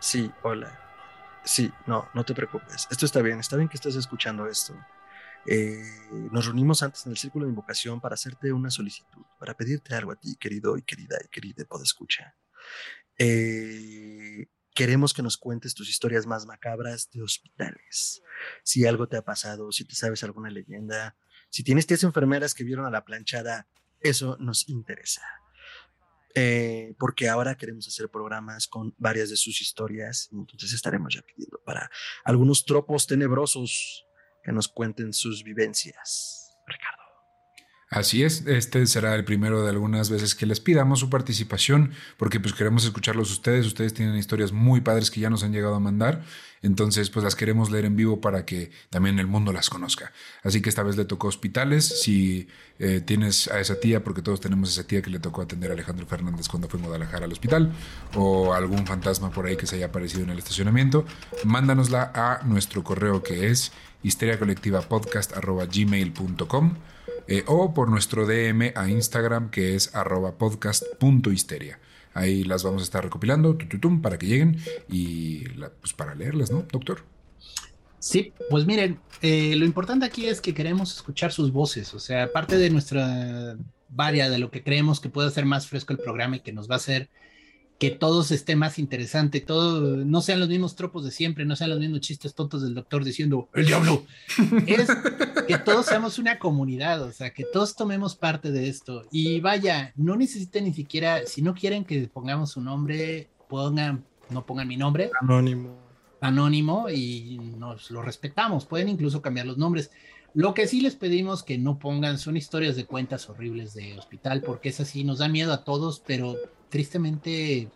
Sí, hola. Sí, no, no te preocupes. Esto está bien, está bien que estés escuchando esto. Eh, nos reunimos antes en el círculo de invocación para hacerte una solicitud, para pedirte algo a ti, querido y querida y querida podescucha. Eh, queremos que nos cuentes tus historias más macabras de hospitales. Si algo te ha pasado, si te sabes alguna leyenda, si tienes tías enfermeras que vieron a la planchada, eso nos interesa. Eh, porque ahora queremos hacer programas con varias de sus historias, entonces estaremos ya pidiendo para algunos tropos tenebrosos que nos cuenten sus vivencias. Así es, este será el primero de algunas veces que les pidamos su participación, porque pues queremos escucharlos ustedes, ustedes tienen historias muy padres que ya nos han llegado a mandar, entonces pues las queremos leer en vivo para que también el mundo las conozca. Así que esta vez le tocó hospitales, si eh, tienes a esa tía, porque todos tenemos esa tía que le tocó atender a Alejandro Fernández cuando fue en Guadalajara al hospital, o algún fantasma por ahí que se haya aparecido en el estacionamiento, mándanosla a nuestro correo que es histeriacolectivapodcast.gmail.com eh, o por nuestro DM a Instagram que es arroba podcast.histeria. Ahí las vamos a estar recopilando para que lleguen y pues para leerlas, ¿no, doctor? Sí, pues miren, eh, lo importante aquí es que queremos escuchar sus voces, o sea, parte de nuestra varia, de lo que creemos que puede hacer más fresco el programa y que nos va a hacer que todos esté más interesante, todo, no sean los mismos tropos de siempre, no sean los mismos chistes tontos del doctor diciendo el diablo. Es que todos seamos una comunidad, o sea, que todos tomemos parte de esto. Y vaya, no necesiten ni siquiera, si no quieren que pongamos su nombre, pongan, no pongan mi nombre. Anónimo. Anónimo y nos lo respetamos. Pueden incluso cambiar los nombres. Lo que sí les pedimos que no pongan son historias de cuentas horribles de hospital, porque es así, nos da miedo a todos, pero tristemente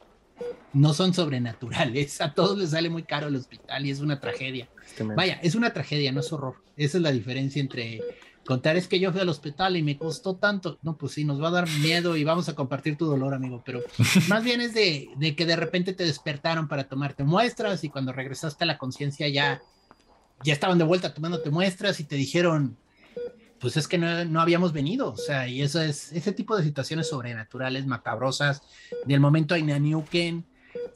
no son sobrenaturales. A todos les sale muy caro el hospital y es una tragedia. Vaya, es una tragedia, no es horror. Esa es la diferencia entre contar es que yo fui al hospital y me costó tanto. No, pues sí, nos va a dar miedo y vamos a compartir tu dolor, amigo. Pero más bien es de, de que de repente te despertaron para tomarte muestras y cuando regresaste a la conciencia ya, ya estaban de vuelta tomándote muestras y te dijeron, pues es que no, habíamos venido, o sea, y eso es, ese tipo de situaciones sobrenaturales, macabrosas, del momento Newken,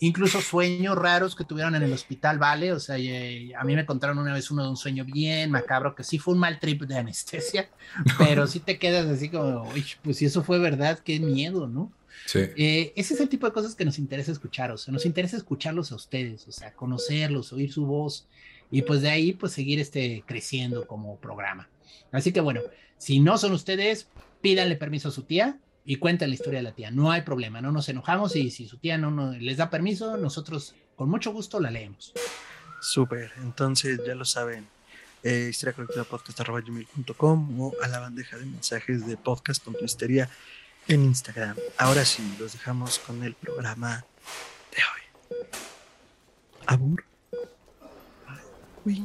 incluso sueños raros que tuvieron en el hospital, ¿vale? O sea, a mí me contaron una vez uno de un sueño bien macabro, que sí fue un mal trip de anestesia, pero sí te quedas así como, pues si eso fue verdad, qué miedo, ¿no? Sí. Eh, ese es el tipo de cosas que nos interesa escuchar, o sea, nos interesa escucharlos a ustedes, o sea, conocerlos, oír su voz, y pues de ahí, pues seguir este, creciendo como programa. Así que bueno, si no son ustedes, pídanle permiso a su tía y cuenten la historia de la tía. No hay problema, no nos enojamos y si su tía no, les da permiso, nosotros con mucho gusto la leemos. Súper, entonces ya lo saben. Eh, podcast.com o a la bandeja de mensajes de podcast.histeria en Instagram. Ahora sí, los dejamos con el programa de hoy. Abur. Uy.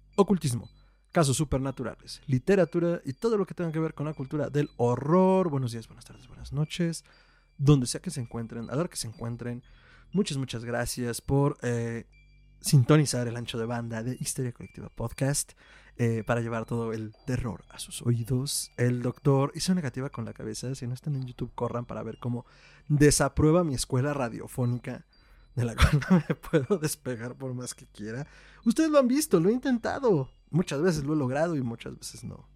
ocultismo, casos supernaturales, literatura y todo lo que tenga que ver con la cultura del horror. Buenos días, buenas tardes, buenas noches. Donde sea que se encuentren, a ver que se encuentren. Muchas, muchas gracias por eh, sintonizar el ancho de banda de Histeria Colectiva Podcast eh, para llevar todo el terror a sus oídos. El doctor hizo negativa con la cabeza. Si no están en YouTube, corran para ver cómo desaprueba mi escuela radiofónica de la cual no me puedo despegar por más que quiera. Ustedes lo han visto, lo he intentado. Muchas veces lo he logrado y muchas veces no.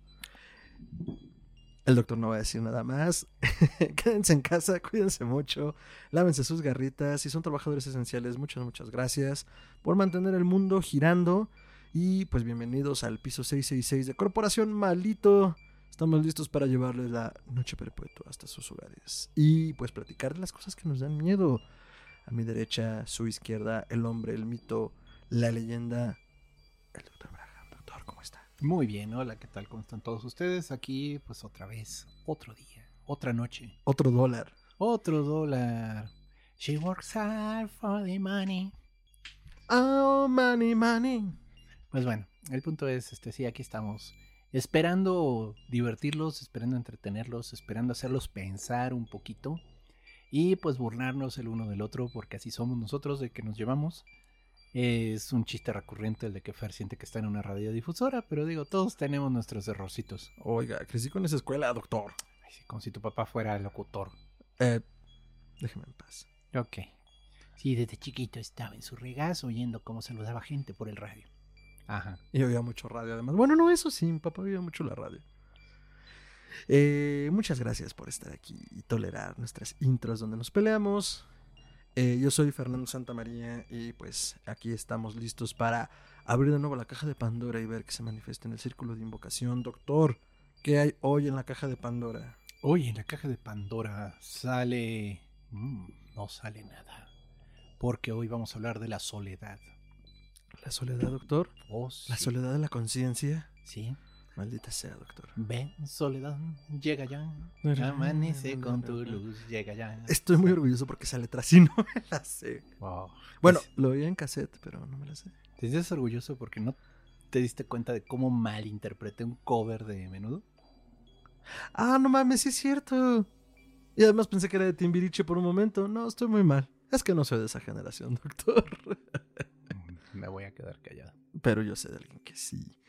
El doctor no va a decir nada más. Quédense en casa, cuídense mucho, lávense sus garritas. Si son trabajadores esenciales, muchas, muchas gracias por mantener el mundo girando. Y pues bienvenidos al piso 666 de Corporación Malito. Estamos listos para llevarles la noche perpetua hasta sus hogares. Y pues platicar de las cosas que nos dan miedo. A mi derecha, su izquierda, el hombre, el mito, la leyenda, el doctor Braham. Doctor, ¿cómo está? Muy bien, hola, ¿qué tal? ¿Cómo están todos ustedes? Aquí, pues otra vez, otro día, otra noche, Otro dólar. otro dólar. She works hard for the money. Oh, money, money. Pues bueno, el punto es, este, sí, aquí estamos. Esperando divertirlos, esperando entretenerlos, esperando hacerlos pensar un poquito. Y pues burlarnos el uno del otro, porque así somos nosotros, de que nos llevamos. Es un chiste recurrente el de que Fer siente que está en una radiodifusora, pero digo, todos tenemos nuestros errorcitos. Oiga, crecí con esa escuela, doctor. Ay, sí, como si tu papá fuera locutor. Eh, déjeme en paz. Ok. Sí, desde chiquito estaba en su regazo oyendo cómo saludaba gente por el radio. Ajá. Y oía mucho radio, además. Bueno, no, eso sí, mi papá oía mucho la radio. Eh, muchas gracias por estar aquí y tolerar nuestras intros donde nos peleamos. Eh, yo soy Fernando Santamaría y pues aquí estamos listos para abrir de nuevo la caja de Pandora y ver que se manifiesta en el círculo de invocación. Doctor, ¿qué hay hoy en la caja de Pandora? Hoy en la caja de Pandora sale... Mm, no sale nada. Porque hoy vamos a hablar de la soledad. ¿La soledad, doctor? Oh, ¿La soledad de la conciencia? Sí. Maldita sea, doctor. Ven, soledad, llega ya. Amanece con tu luz, llega ya. Estoy muy orgulloso porque esa letra sí no me la sé. Wow. Bueno, lo oía en cassette, pero no me la sé. ¿Te sientes orgulloso porque no te diste cuenta de cómo malinterpreté un cover de menudo? Ah, no mames, sí es cierto. Y además pensé que era de Timbiriche por un momento. No, estoy muy mal. Es que no soy de esa generación, doctor. Me voy a quedar callado. Pero yo sé de alguien que sí.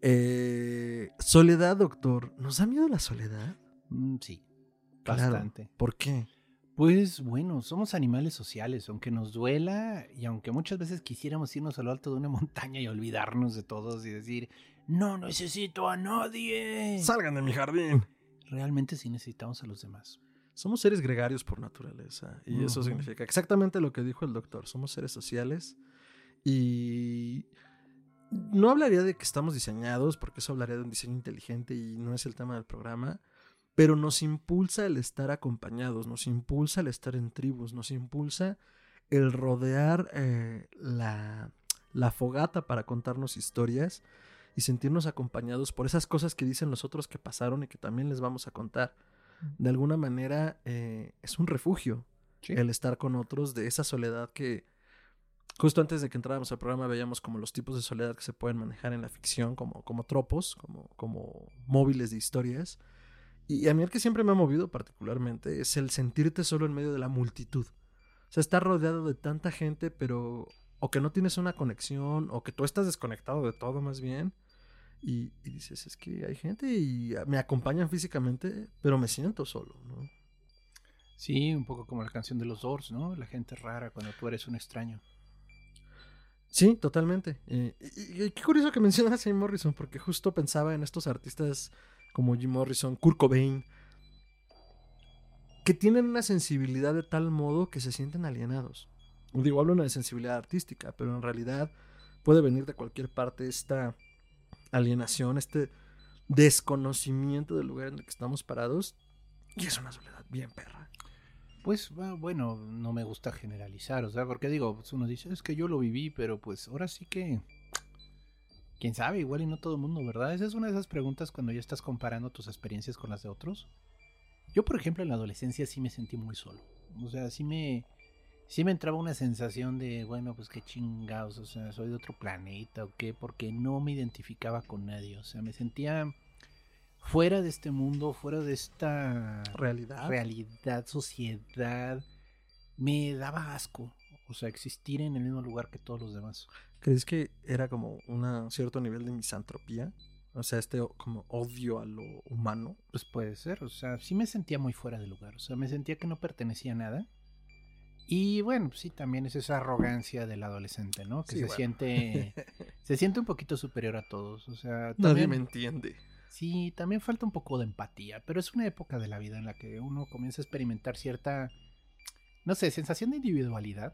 Eh, soledad, doctor. ¿Nos da miedo la soledad? Mm, sí, Claro. bastante. ¿Por qué? Pues bueno, somos animales sociales, aunque nos duela y aunque muchas veces quisiéramos irnos a lo alto de una montaña y olvidarnos de todos y decir, no necesito a nadie. Salgan de mi jardín. Realmente sí necesitamos a los demás. Somos seres gregarios por naturaleza. Y eso significa exactamente lo que dijo el doctor. Somos seres sociales. Y no hablaría de que estamos diseñados, porque eso hablaría de un diseño inteligente y no es el tema del programa. Pero nos impulsa el estar acompañados, nos impulsa el estar en tribus, nos impulsa el rodear eh, la, la fogata para contarnos historias y sentirnos acompañados por esas cosas que dicen los otros que pasaron y que también les vamos a contar de alguna manera eh, es un refugio el estar con otros de esa soledad que justo antes de que entráramos al programa veíamos como los tipos de soledad que se pueden manejar en la ficción como, como tropos, como, como móviles de historias. Y a mí el que siempre me ha movido particularmente es el sentirte solo en medio de la multitud. O sea, estar rodeado de tanta gente, pero o que no tienes una conexión, o que tú estás desconectado de todo más bien. Y, dices, es que hay gente y me acompañan físicamente, pero me siento solo, ¿no? Sí, un poco como la canción de los Doors, ¿no? La gente rara cuando tú eres un extraño. Sí, totalmente. Eh, y, y qué curioso que mencionas a Jim Morrison, porque justo pensaba en estos artistas como Jim Morrison, Kurt Cobain, que tienen una sensibilidad de tal modo que se sienten alienados. Digo, hablo de sensibilidad artística, pero en realidad puede venir de cualquier parte esta alienación, este desconocimiento del lugar en el que estamos parados, y es una soledad bien perra. Pues ah, bueno, no me gusta generalizar, o sea, porque digo, pues uno dice, es que yo lo viví, pero pues ahora sí que... Quién sabe, igual y no todo el mundo, ¿verdad? Esa es una de esas preguntas cuando ya estás comparando tus experiencias con las de otros. Yo, por ejemplo, en la adolescencia sí me sentí muy solo. O sea, sí me, sí me entraba una sensación de, bueno, pues qué chingados, o sea, soy de otro planeta o qué, porque no me identificaba con nadie. O sea, me sentía fuera de este mundo, fuera de esta Realidad. realidad, sociedad, me daba asco. O sea, existir en el mismo lugar que todos los demás. ¿Crees que era como un cierto nivel de misantropía? O sea, este como odio a lo humano. Pues puede ser, o sea, sí me sentía muy fuera de lugar, o sea, me sentía que no pertenecía a nada. Y bueno, sí, también es esa arrogancia del adolescente, ¿no? Que Sí, se bueno. siente se siente un poquito superior a todos, o sea, Nadie también, me entiende. Sí, también falta un poco de empatía, pero es una época de la vida en la que uno comienza a experimentar cierta no sé, sensación de individualidad,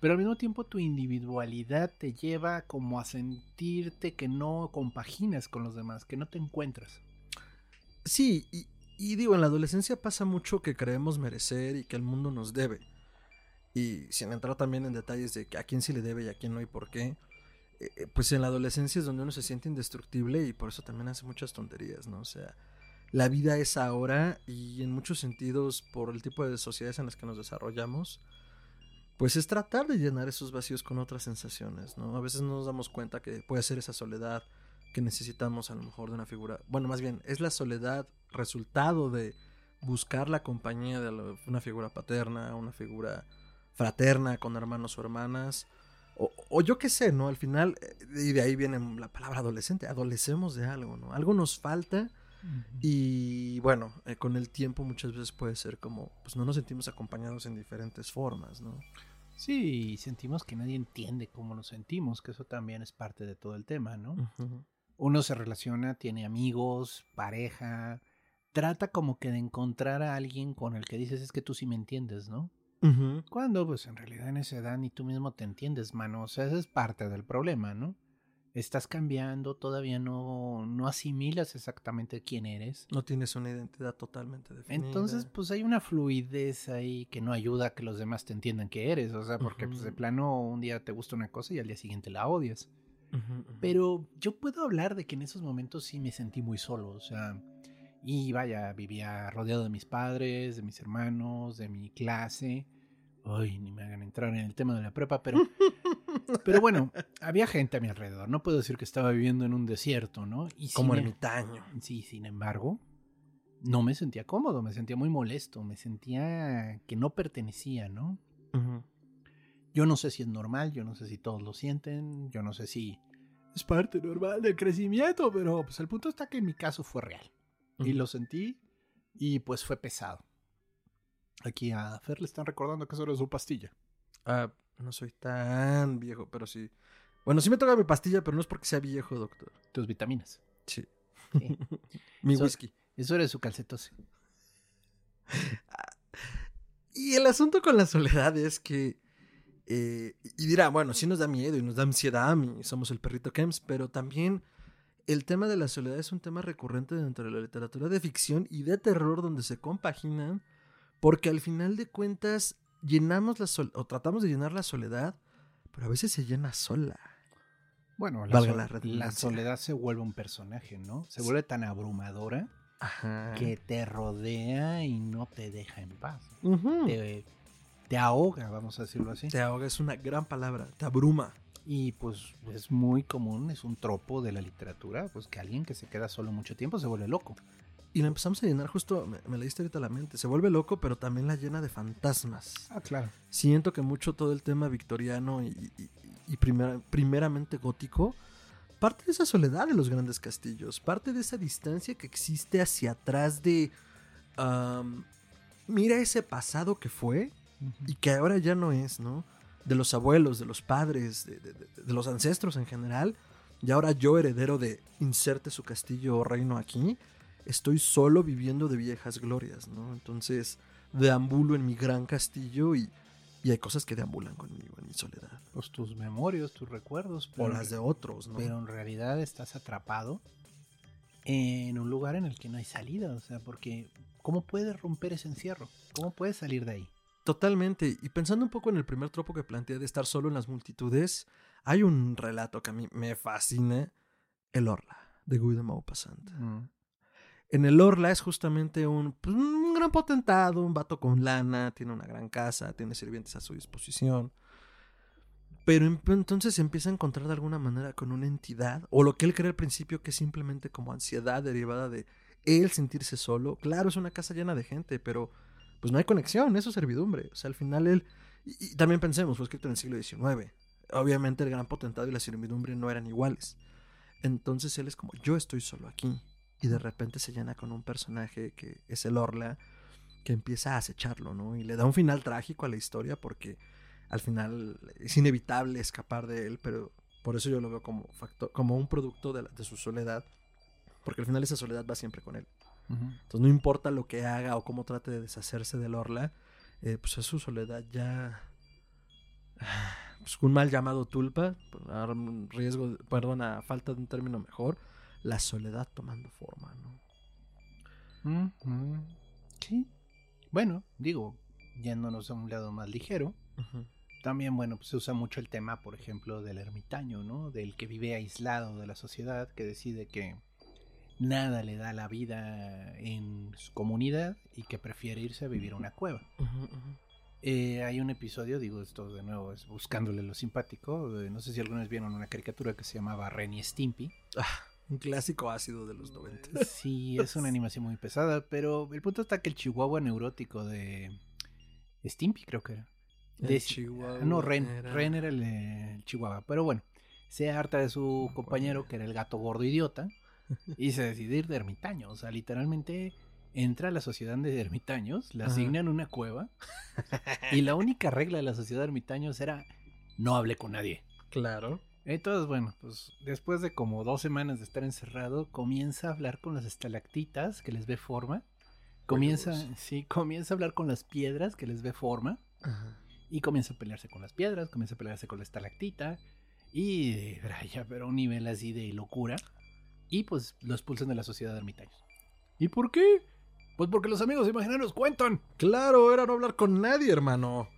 pero al mismo tiempo tu individualidad te lleva como a sentirte que no compaginas con los demás, que no te encuentras. Sí, y, y digo, en la adolescencia pasa mucho que creemos merecer y que el mundo nos debe. y sin entrar también en detalles de a quién sí le debe y a quién no y por qué, eh, eh, pues en la adolescencia es donde uno se siente indestructible y por eso también hace muchas tonterías, ¿no? O sea, la vida es ahora y en muchos sentidos por el tipo de sociedades en las que nos desarrollamos, pues es tratar de llenar esos vacíos con otras sensaciones, ¿no? A veces no nos damos cuenta que puede ser esa soledad que necesitamos a lo mejor de una figura, bueno, más bien es la soledad resultado de buscar la compañía de una figura paterna, una figura fraterna con hermanos o hermanas, o, yo qué sé, ¿no? Al final, eh, y de ahí viene la palabra adolescente, adolecemos de algo, ¿no? Algo nos falta y bueno, eh, con el tiempo muchas veces puede ser como, pues no nos sentimos acompañados en diferentes formas, ¿no? Sí, sentimos que nadie entiende cómo nos sentimos, que eso también es parte de todo el tema, ¿no? Uno se relaciona, tiene amigos, pareja, trata como que de encontrar a alguien con el que dices es que tú sí me entiendes, ¿no? Cuando pues en realidad en esa edad ni tú mismo te entiendes, mano. O sea, esa es parte del problema, ¿no? Estás cambiando, todavía no, no asimilas exactamente quién eres. No tienes una identidad totalmente definida. Entonces, pues hay una fluidez ahí que no ayuda a que los demás te entiendan que eres. O sea, porque pues de plano un día te gusta una cosa y al día siguiente la odias. Pero yo puedo hablar de que en esos momentos sí me sentí muy solo. O sea, y vaya, vivía rodeado de mis padres, de mis hermanos, de mi clase. Ay, ni me hagan entrar en el tema de la prepa, pero, pero bueno, había gente a mi alrededor. No puedo decir que estaba viviendo en un desierto, ¿no? Y Como em ermitaño. Sí, sin embargo, no me sentía cómodo, me sentía muy molesto, me sentía que no pertenecía, ¿no? Yo no sé si es normal, yo no sé si todos lo sienten, yo no sé si es parte normal del crecimiento, pero pues el punto está que en mi caso fue real. Y lo sentí y pues fue pesado. Aquí a Fer le están recordando que eso era su pastilla. Ah, no soy tan viejo, pero sí. Bueno, sí me toca mi pastilla, pero no es porque sea viejo, doctor. Tus vitaminas. Sí. mi whisky. Eso era su calcetose. y el asunto con la soledad es que. Eh, y dirá, bueno, sí nos da miedo y nos da ansiedad y somos el perrito Kems, pero también el tema de la soledad es un tema recurrente dentro de la literatura de ficción y de terror donde se compaginan, porque al final de cuentas llenamos la o tratamos de llenar la soledad, pero a veces se llena sola. Bueno, la, soledad se vuelve un personaje, ¿no? Se vuelve tan abrumadora que te rodea y no te deja en paz. te, te ahoga, vamos a decirlo así. Te ahoga es una gran palabra, te abruma. Y pues es muy común, es un tropo de la literatura, pues que alguien que se queda solo mucho tiempo se vuelve loco. Y la empezamos a llenar justo, me, me leíste ahorita la mente, se vuelve loco, pero también la llena de fantasmas. Ah, claro. Siento que mucho todo el tema victoriano y, primeramente gótico, parte de esa soledad de los grandes castillos, parte de esa distancia que existe hacia atrás de... mira ese pasado que fue y que ahora ya no es, ¿no? De los abuelos, de los padres, de, los ancestros en general. Y ahora yo, heredero de inserte su castillo o reino aquí, estoy solo viviendo de viejas glorias, ¿no? Entonces, deambulo en mi gran castillo y, y hay cosas que deambulan conmigo en mi soledad. Pues tus memorias, tus recuerdos. Pero, o las de otros, ¿no? Pero en realidad estás atrapado en un lugar en el que no hay salida, o sea, porque ¿cómo puedes romper ese encierro? ¿Cómo puedes salir de ahí? Totalmente. Y pensando un poco en el primer tropo que planteé de estar solo en las multitudes, hay un relato que a mí me fascina, El Orla, de Guy de Maupassant. Mm. En el Orla es justamente un, pues, un, gran potentado, un vato con lana, tiene una gran casa, tiene sirvientes a su disposición. Pero entonces se empieza a encontrar de alguna manera con una entidad, o lo que él cree al principio que es simplemente como ansiedad derivada de él sentirse solo. Claro, es una casa llena de gente, pero pues no hay conexión, eso es servidumbre. O sea, al final él... Y, también pensemos, fue escrito en el siglo XIX. Obviamente el gran potentado y la servidumbre no eran iguales. Entonces él es como, yo estoy solo aquí. Y de repente se llena con un personaje que es el Orla, que empieza a acecharlo, ¿no? Y le da un final trágico a la historia porque al final es inevitable escapar de él, pero por eso yo lo veo como, factor, como un producto de, de su soledad, porque al final esa soledad va siempre con él. Entonces no importa lo que haga o cómo trate de deshacerse del Orla, eh, pues es su soledad ya... Pues un mal llamado tulpa, a riesgo, perdón, a falta de un término mejor, la soledad tomando forma, ¿no? Sí. Bueno, digo, yéndonos a un lado más ligero, También, bueno, pues se usa mucho el tema, por ejemplo, del ermitaño, ¿no? Del que vive aislado de la sociedad, que decide que nada le da la vida en su comunidad y que prefiere irse a vivir a una cueva. Eh, hay un episodio, digo esto de nuevo, es buscándole lo simpático. no sé si alguna vez vieron una caricatura que se llamaba Ren y Stimpy. Ah, un clásico ácido de los 90. Sí, es una animación muy pesada, pero el punto está que el chihuahua neurótico de Stimpy, creo que era. De Chihuahua. No, Ren. Era... Ren era el, el, chihuahua. Pero bueno, se harta de su compañero, que era el gato gordo idiota, y se decide ir de ermitaño. O sea, literalmente entra a la sociedad de ermitaños, le asignan una cueva y la única regla de la sociedad de ermitaños era no hable con nadie. Claro. Entonces, bueno, pues después de como dos semanas de estar encerrado, comienza a hablar con las estalactitas que les ve forma. Comienza, sí, comienza a hablar con las piedras que les ve forma. Y comienza a pelearse con las piedras, comienza a pelearse con la estalactita. Y ya, pero a un nivel así de locura. Y pues lo expulsan de la sociedad de ermitaños. ¿Y por qué? Pues porque los amigos imaginarios cuentan. Claro, era no hablar con nadie, hermano.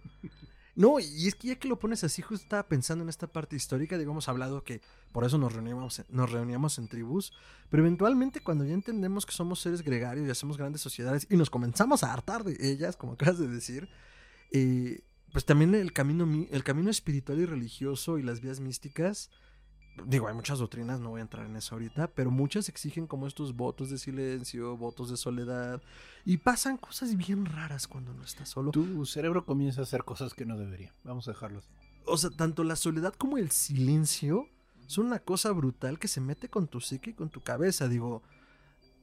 No, y es que ya que lo pones así, justo estaba pensando en esta parte histórica, digamos, hablado que por eso nos reuníamos, nos reuníamos en tribus, pero eventualmente cuando ya entendemos que somos seres gregarios y hacemos grandes sociedades y nos comenzamos a hartar de ellas, como acabas de decir, eh, pues también el camino, el camino espiritual y religioso y las vías místicas digo, hay muchas doctrinas, no voy a entrar en eso ahorita, pero muchas exigen como estos votos de silencio, votos de soledad, y pasan cosas bien raras cuando no estás solo. Tu cerebro comienza a hacer cosas que no debería. Vamos a dejarlo así. O sea, tanto la soledad como el silencio son una cosa brutal que se mete con tu psique y con tu cabeza. Digo,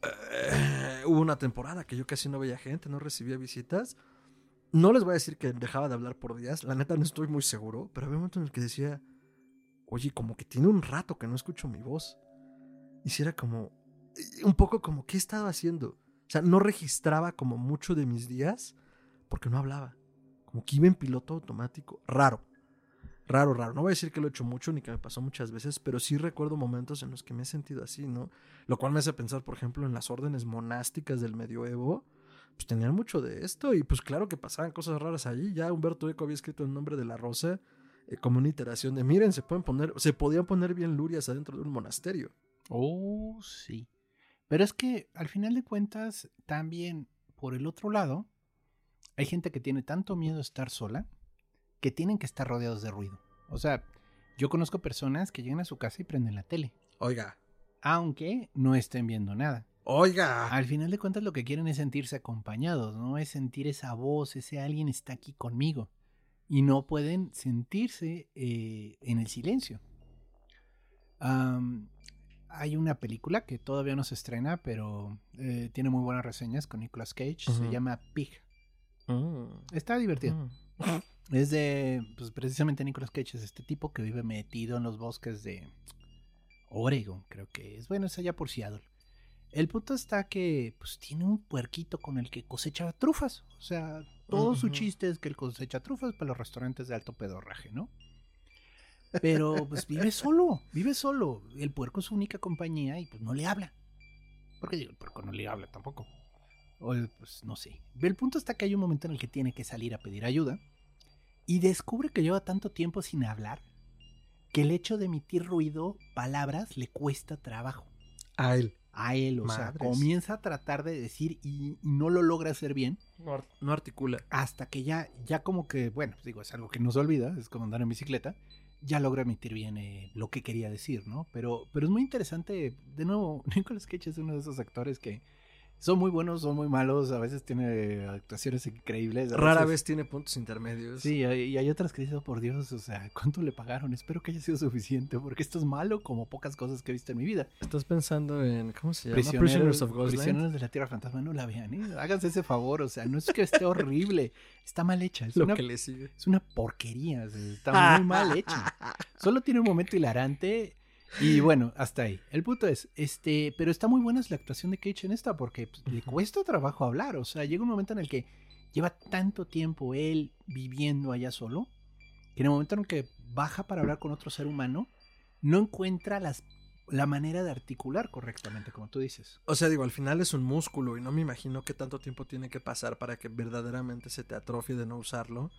eh, hubo una temporada que yo casi no veía gente, no recibía visitas. No les voy a decir que dejaba de hablar por días, la neta no estoy muy seguro, pero había un momento en el que decía, oye, como que tiene un rato que no escucho mi voz. Y si era como, eh, un poco como, ¿qué he estado haciendo? O sea, no registraba como mucho de mis días porque no hablaba. Como que iba en piloto automático. Raro. Raro, raro. No voy a decir que lo he hecho mucho ni que me pasó muchas veces, pero sí recuerdo momentos en los que me he sentido así, ¿no? Lo cual me hace pensar, por ejemplo, en las órdenes monásticas del medioevo. Pues tenían mucho de esto y pues claro que pasaban cosas raras allí. Ya Humberto Eco había escrito el nombre de la rosa eh, como una iteración de, miren, se pueden poner, se podían poner bien lurias adentro de un monasterio. Oh, sí. Pero es que al final de cuentas, también por el otro lado, hay gente que tiene tanto miedo a estar sola que tienen que estar rodeados de ruido. O sea, yo conozco personas que llegan a su casa y prenden la tele. Oiga. Aunque no estén viendo nada. Oiga. Al final de cuentas lo que quieren es sentirse acompañados, ¿no? Es sentir esa voz, ese alguien está aquí conmigo y no pueden sentirse eh, en el silencio. hay una película que todavía no se estrena, pero eh, tiene muy buenas reseñas con Nicolas Cage. Se llama Pig. Mm. Está divertido. Mm. Es de, pues precisamente Nicolas Cage es este tipo que vive metido en los bosques de Oregon, creo que es. Bueno, es allá por Seattle. El punto está que pues tiene un puerquito con el que cosecha trufas. O sea, todo su chiste es que él cosecha trufas para los restaurantes de alto pedorraje, ¿no? Pero pues vive solo, vive solo. El puerco es su única compañía y pues no le habla. ¿Por qué digo, el puerco no le habla tampoco? O pues no sé. El punto está que hay un momento en el que tiene que salir a pedir ayuda y descubre que lleva tanto tiempo sin hablar que el hecho de emitir ruido, palabras, le cuesta trabajo. A él a él, o sea, comienza a tratar de decir y, no lo logra hacer bien. No, articula. Hasta que ya, ya como que, bueno, pues digo, es algo que no se olvida, es como andar en bicicleta, ya logra emitir bien eh, lo que quería decir, ¿no? Pero, pero es muy interesante, de nuevo, Nicolas Cage es uno de esos actores que son muy buenos, son muy malos, a veces tiene actuaciones increíbles. Rara vez tiene puntos intermedios. Sí, y hay otras que dicen, oh, por Dios, o sea, ¿cuánto le pagaron? Espero que haya sido suficiente, porque esto es malo como pocas cosas que he visto en mi vida. Estás pensando en, ¿cómo se llama? Prisioneros, of Ghostland. Prisioneros de la Tierra Fantasma, no la vean, ¿eh? Háganse ese favor, o sea, no es que esté horrible, está mal hecha. Es Lo una, que le sigue. Es una porquería, está muy mal hecha. Solo tiene un momento hilarante y bueno, hasta ahí. El punto es, este, pero está muy buena la actuación de Cage en esta porque pues, le cuesta trabajo hablar. O sea, llega un momento en el que lleva tanto tiempo él viviendo allá solo, que en el momento en el que baja para hablar con otro ser humano, no encuentra las, la manera de articular correctamente, como tú dices. O sea, digo, al final es un músculo y no me imagino qué tanto tiempo tiene que pasar para que verdaderamente se te atrofie de no usarlo.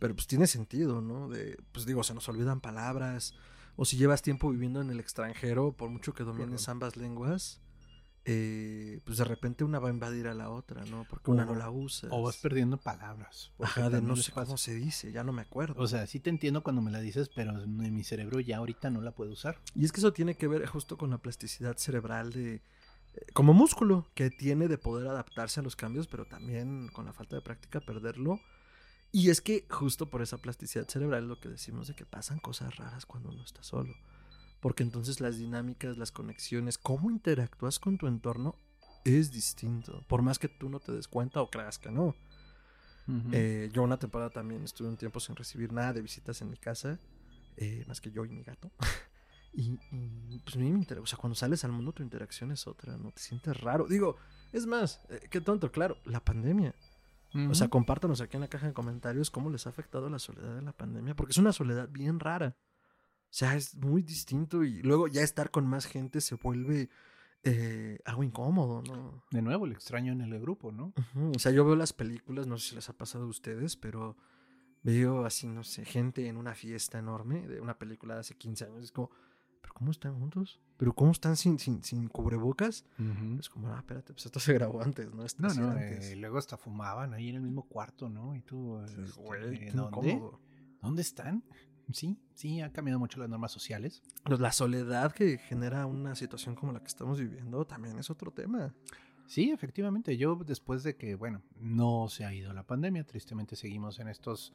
Pero pues tiene sentido, ¿no? De, pues digo, se nos olvidan palabras. O si llevas tiempo viviendo en el extranjero, por mucho que domines ambas lenguas, eh, pues de repente una va a invadir a la otra, ¿no? Porque una no la usa. O vas perdiendo palabras. Ajá, de no sé cómo se dice, ya no me acuerdo. O sea, sí te entiendo cuando me la dices, pero en mi cerebro ya ahorita no la puedo usar. Y es que eso tiene que ver justo con la plasticidad cerebral de eh, como músculo que tiene de poder adaptarse a los cambios, pero también con la falta de práctica perderlo. Y es que justo por esa plasticidad cerebral es lo que decimos de que pasan cosas raras cuando uno está solo. Porque entonces las dinámicas, las conexiones, cómo interactúas con tu entorno es distinto. Por más que tú no te des cuenta o creas que no. Eh, yo una temporada también estuve un tiempo sin recibir nada de visitas en mi casa, eh, más que yo y mi gato. y, pues a mí me interesa, o sea, cuando sales al mundo tu interacción es otra, ¿no? Te sientes raro. Digo, es más, eh, qué tonto, claro, la pandemia. O sea, compártanos aquí en la caja de comentarios cómo les ha afectado la soledad de la pandemia, porque es una soledad bien rara. O sea, es muy distinto y luego ya estar con más gente se vuelve eh, algo incómodo, ¿no? De nuevo, el extraño en el grupo, ¿no? O sea, yo veo las películas, no sé si les ha pasado a ustedes, pero veo así, no sé, gente en una fiesta enorme de una película de hace 15 años. Es como, ¿pero cómo están juntos? ¿Pero cómo están sin, sin, sin cubrebocas? Es como, ah, espérate, pues esto se grabó antes, ¿no? no, no, eh, luego hasta fumaban ahí en el mismo cuarto, ¿no? Y tú, este, ¿dónde? ¿Dónde están? Sí, sí, ha cambiado mucho las normas sociales. Pues la soledad que genera una situación como la que estamos viviendo también es otro tema. Sí, efectivamente. Yo después de que, bueno, no se ha ido la pandemia, tristemente seguimos en estos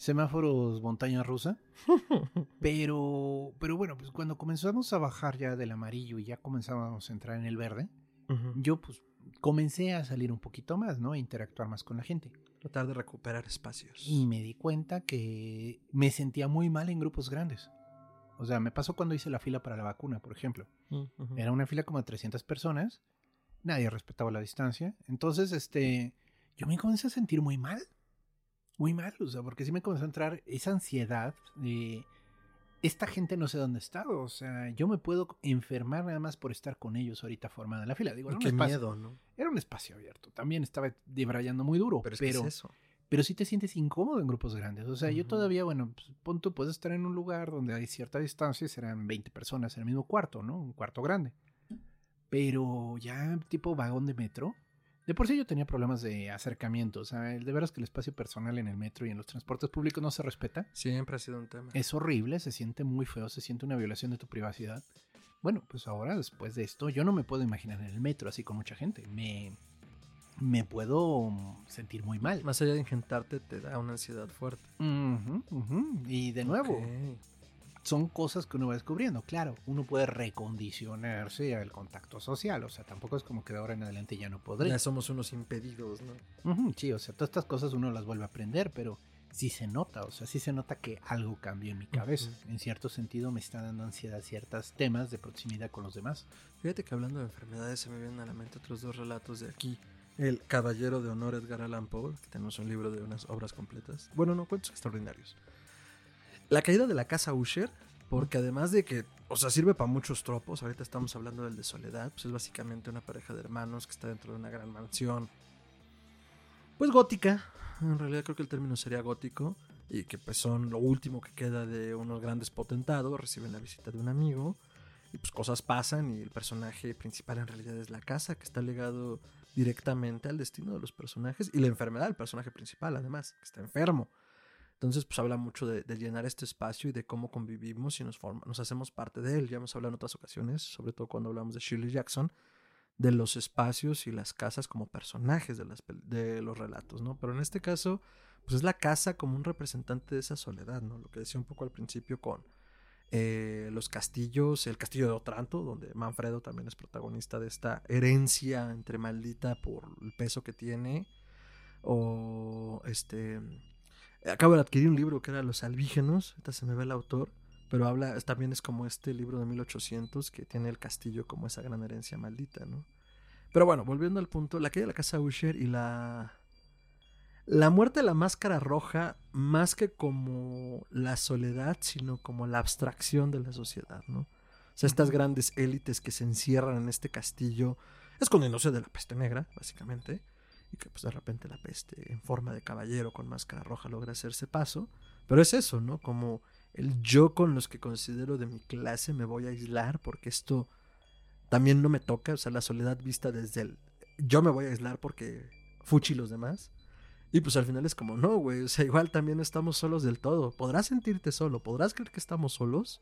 semáforos montaña rusa. pero, pero bueno, pues cuando comenzamos a bajar ya del amarillo y ya comenzamos a entrar en el verde, yo pues comencé a salir un poquito más, ¿no? A interactuar más con la gente. Tratar de recuperar espacios. Y me di cuenta que me sentía muy mal en grupos grandes. O sea, me pasó cuando hice la fila para la vacuna, por ejemplo. Era una fila como de 300 personas. Nadie respetaba la distancia. Entonces, este, yo me comencé a sentir muy mal. Muy mal, o sea, porque sí me comenzó a entrar esa ansiedad de esta gente no sé dónde está. O sea, yo me puedo enfermar nada más por estar con ellos ahorita formada en la fila. Digo, Qué miedo, ¿no? Era un espacio abierto. También estaba debrayando muy duro. Pero, es, eso. pero sí te sientes incómodo en grupos grandes. O sea, yo todavía, bueno, pues, puedes estar en un lugar donde hay cierta distancia y serán 20 personas en el mismo cuarto, ¿no? Un cuarto grande. Pero ya tipo vagón de metro, de por sí yo tenía problemas de acercamiento. O sea, de veras que el espacio personal en el metro y en los transportes públicos no se respeta. Siempre ha sido un tema. Es horrible, se siente muy feo, se siente una violación de tu privacidad. Bueno, pues ahora, después de esto, yo no me puedo imaginar en el metro así con mucha gente. Me, me puedo sentir muy mal. Más allá de ingentarte, te da una ansiedad fuerte. Y de nuevo, son cosas que uno va descubriendo. Claro, uno puede recondicionarse al contacto social. O sea, tampoco es como que de ahora en adelante ya no podré. Ya somos unos impedidos, ¿no? sí, o sea, todas estas cosas uno las vuelve a aprender, pero sí se nota. O sea, sí se nota que algo cambió en mi cabeza. En cierto sentido, me está dando ansiedad ciertos temas de proximidad con los demás. Fíjate que hablando de enfermedades, se me vienen a la mente otros dos relatos de aquí. El Caballero de Honor Edgar Allan Poe, que tenemos un libro de unas obras completas. Bueno, no, cuentos extraordinarios. La caída de la casa Usher, porque además de que, o sea, sirve para muchos tropos, ahorita estamos hablando del de Soledad, pues es básicamente una pareja de hermanos que está dentro de una gran mansión, pues gótica, en realidad creo que el término sería gótico, y que pues son lo último que queda de unos grandes potentados, reciben la visita de un amigo, y pues cosas pasan y el personaje principal en realidad es la casa, que está ligado directamente al destino de los personajes y la enfermedad del personaje principal, además, que está enfermo. Entonces, pues habla mucho de, llenar este espacio y de cómo convivimos y nos, forma, nos hacemos parte de él. Ya hemos hablado en otras ocasiones, sobre todo cuando hablamos de Shirley Jackson, de los espacios y las casas como personajes de, las, de los relatos, ¿no? Pero en este caso, pues es la casa como un representante de esa soledad, ¿no? Lo que decía un poco al principio con eh, los castillos, el castillo de Otranto, donde Manfredo también es protagonista de esta herencia entre maldita por el peso que tiene, o este Acabo de adquirir un libro que era Los Alvígenos, ahorita se me ve el autor, pero habla, también es como este libro de 1800 que tiene el castillo como esa gran herencia maldita, ¿no? Pero bueno, volviendo al punto, la caída de la casa Usher y la... La muerte de la máscara roja, más que como la soledad, sino como la abstracción de la sociedad, ¿no? O sea, estas grandes élites que se encierran en este castillo, escondiéndose de la peste negra, básicamente, y que pues de repente la peste en forma de caballero con máscara roja logra hacerse paso. Pero es eso, ¿no? Como el yo con los que considero de mi clase me voy a aislar porque esto también no me toca, o sea, la soledad vista desde el yo me voy a aislar porque fuchi los demás. Y pues al final es como, no, güey, o sea, igual también estamos solos del todo. Podrás sentirte solo, podrás creer que estamos solos,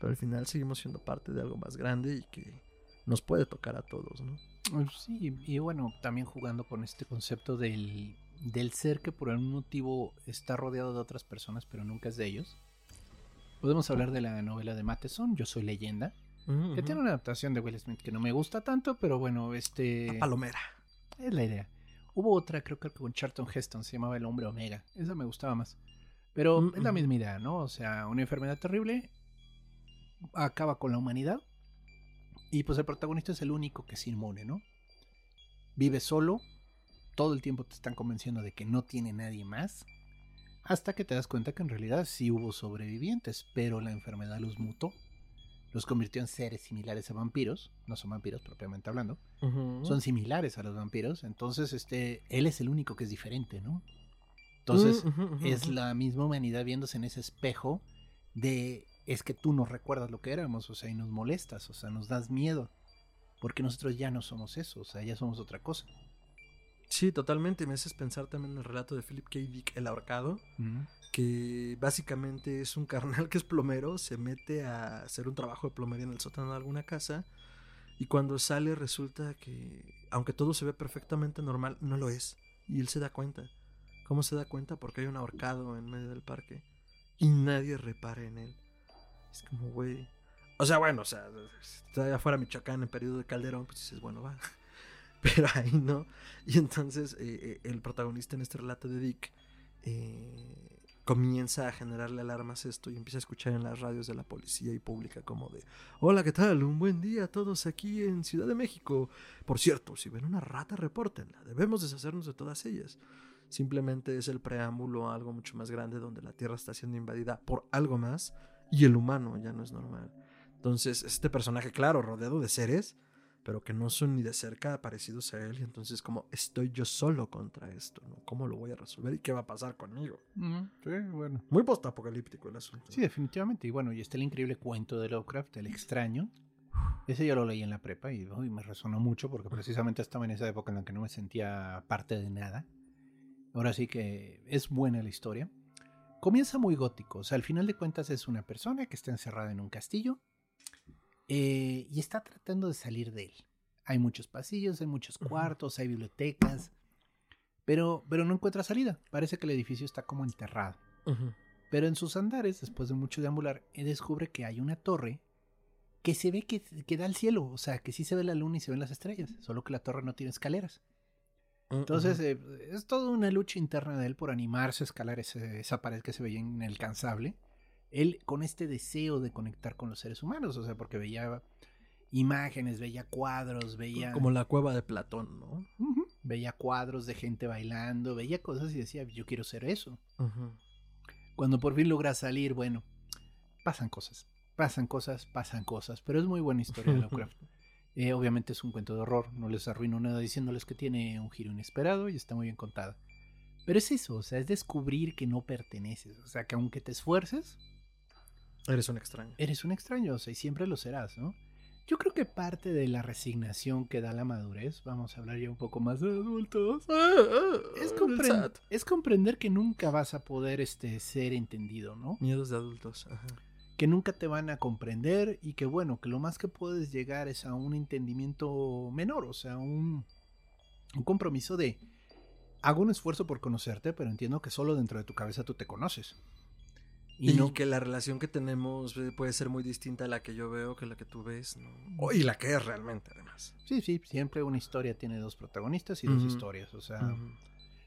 pero al final seguimos siendo parte de algo más grande y que nos puede tocar a todos, ¿no? Pues sí, y bueno, también jugando con este concepto del, del ser que por algún motivo está rodeado de otras personas, pero nunca es de ellos. Podemos hablar de la novela de Matheson, Yo soy leyenda, que tiene una adaptación de Will Smith que no me gusta tanto, pero bueno, este... palomera. Es la idea. Hubo otra, creo que con Charlton Heston, se llamaba El Hombre Omega. Esa me gustaba más. Pero es la misma idea, ¿no? O sea, una enfermedad terrible acaba con la humanidad y pues el protagonista es el único que es inmune, ¿no? Vive solo, todo el tiempo te están convenciendo de que no tiene nadie más, hasta que te das cuenta que en realidad sí hubo sobrevivientes, pero la enfermedad los mutó, los convirtió en seres similares a vampiros, no son vampiros propiamente hablando, son similares a los vampiros, entonces este, él es el único que es diferente, ¿no? Entonces es la misma humanidad viéndose en ese espejo de es que tú no recuerdas lo que éramos, o sea, y nos molestas, o sea, nos das miedo, porque nosotros ya no somos eso, o sea, ya somos otra cosa. Sí, totalmente. Me haces pensar también en el relato de Philip K. Dick, El ahorcado, que básicamente es un carnal que es plomero, se mete a hacer un trabajo de plomería en el sótano de alguna casa y cuando sale resulta que, aunque todo se ve perfectamente normal, no lo es. Y él se da cuenta. ¿Cómo se da cuenta? Porque hay un ahorcado en medio del parque y nadie repara en él. Es como, güey. O sea, bueno, o sea, está afuera Michoacán en periodo de Calderón, pues dices, bueno, va. Pero ahí no. Y entonces eh, eh, el protagonista en este relato de Dick eh, comienza a generarle alarmas esto y empieza a escuchar en las radios de la policía y pública como de, hola, ¿qué tal? Un buen día a todos aquí en Ciudad de México. Por cierto, si ven una rata, repórtenla. Debemos deshacernos de todas ellas. Simplemente es el preámbulo a algo mucho más grande donde la Tierra está siendo invadida por algo más y el humano ya no es normal. Entonces, este personaje, claro, rodeado de seres, pero que no son ni de cerca parecidos a él, y entonces como estoy yo solo contra esto, ¿no? ¿Cómo lo voy a resolver y qué va a pasar conmigo? Sí, bueno. Muy postapocalíptico el asunto. Sí, definitivamente. Y bueno, y está el increíble cuento de Lovecraft, El extraño. Ese yo lo leí en la prepa y, me resonó mucho porque precisamente estaba en esa época en la que no me sentía parte de nada. Ahora sí que es buena la historia. Comienza muy gótico, o sea, al final de cuentas es una persona que está encerrada en un castillo eh, y está tratando de salir de él. Hay muchos pasillos, hay muchos cuartos, hay bibliotecas, pero, pero no encuentra salida. Parece que el edificio está como enterrado. Pero en sus andares, después de mucho deambular, descubre que hay una torre que se ve que, que, da al cielo, o sea, que sí se ve la luna y se ven las estrellas, solo que la torre no tiene escaleras. Mm, Entonces, eh, es toda una lucha interna de él por animarse a escalar esa pared que se veía inalcanzable. Él con este deseo de conectar con los seres humanos, o sea, porque veía imágenes, veía cuadros, veía... Como la cueva de Platón, ¿no? Veía cuadros de gente bailando, veía cosas y decía, yo quiero ser eso. Cuando por fin logra salir, bueno, pasan cosas, pasan cosas, pasan cosas, pero es muy buena historia de Lovecraft. Eh, obviamente es un cuento de horror, no les arruino nada diciéndoles que tiene un giro inesperado y está muy bien contada. Pero es eso, o sea, es descubrir que no perteneces, o sea, que aunque te esfuerces... Eres un extraño. Eres un extraño, o sea, y siempre lo serás, ¿no? Yo creo que parte de la resignación que da la madurez, vamos a hablar ya un poco más de adultos, es, es comprender que nunca vas a poder este, ser entendido, ¿no? Miedos de adultos, ajá que nunca te van a comprender y que bueno, que lo más que puedes llegar es a un entendimiento menor, o sea, un, un compromiso de hago un esfuerzo por conocerte, pero entiendo que solo dentro de tu cabeza tú te conoces. Y, no... que la relación que tenemos eh, puede ser muy distinta a la que yo veo que la que tú ves, ¿no? y la que es realmente, además. Sí, sí, siempre una historia tiene dos protagonistas y dos historias, o sea...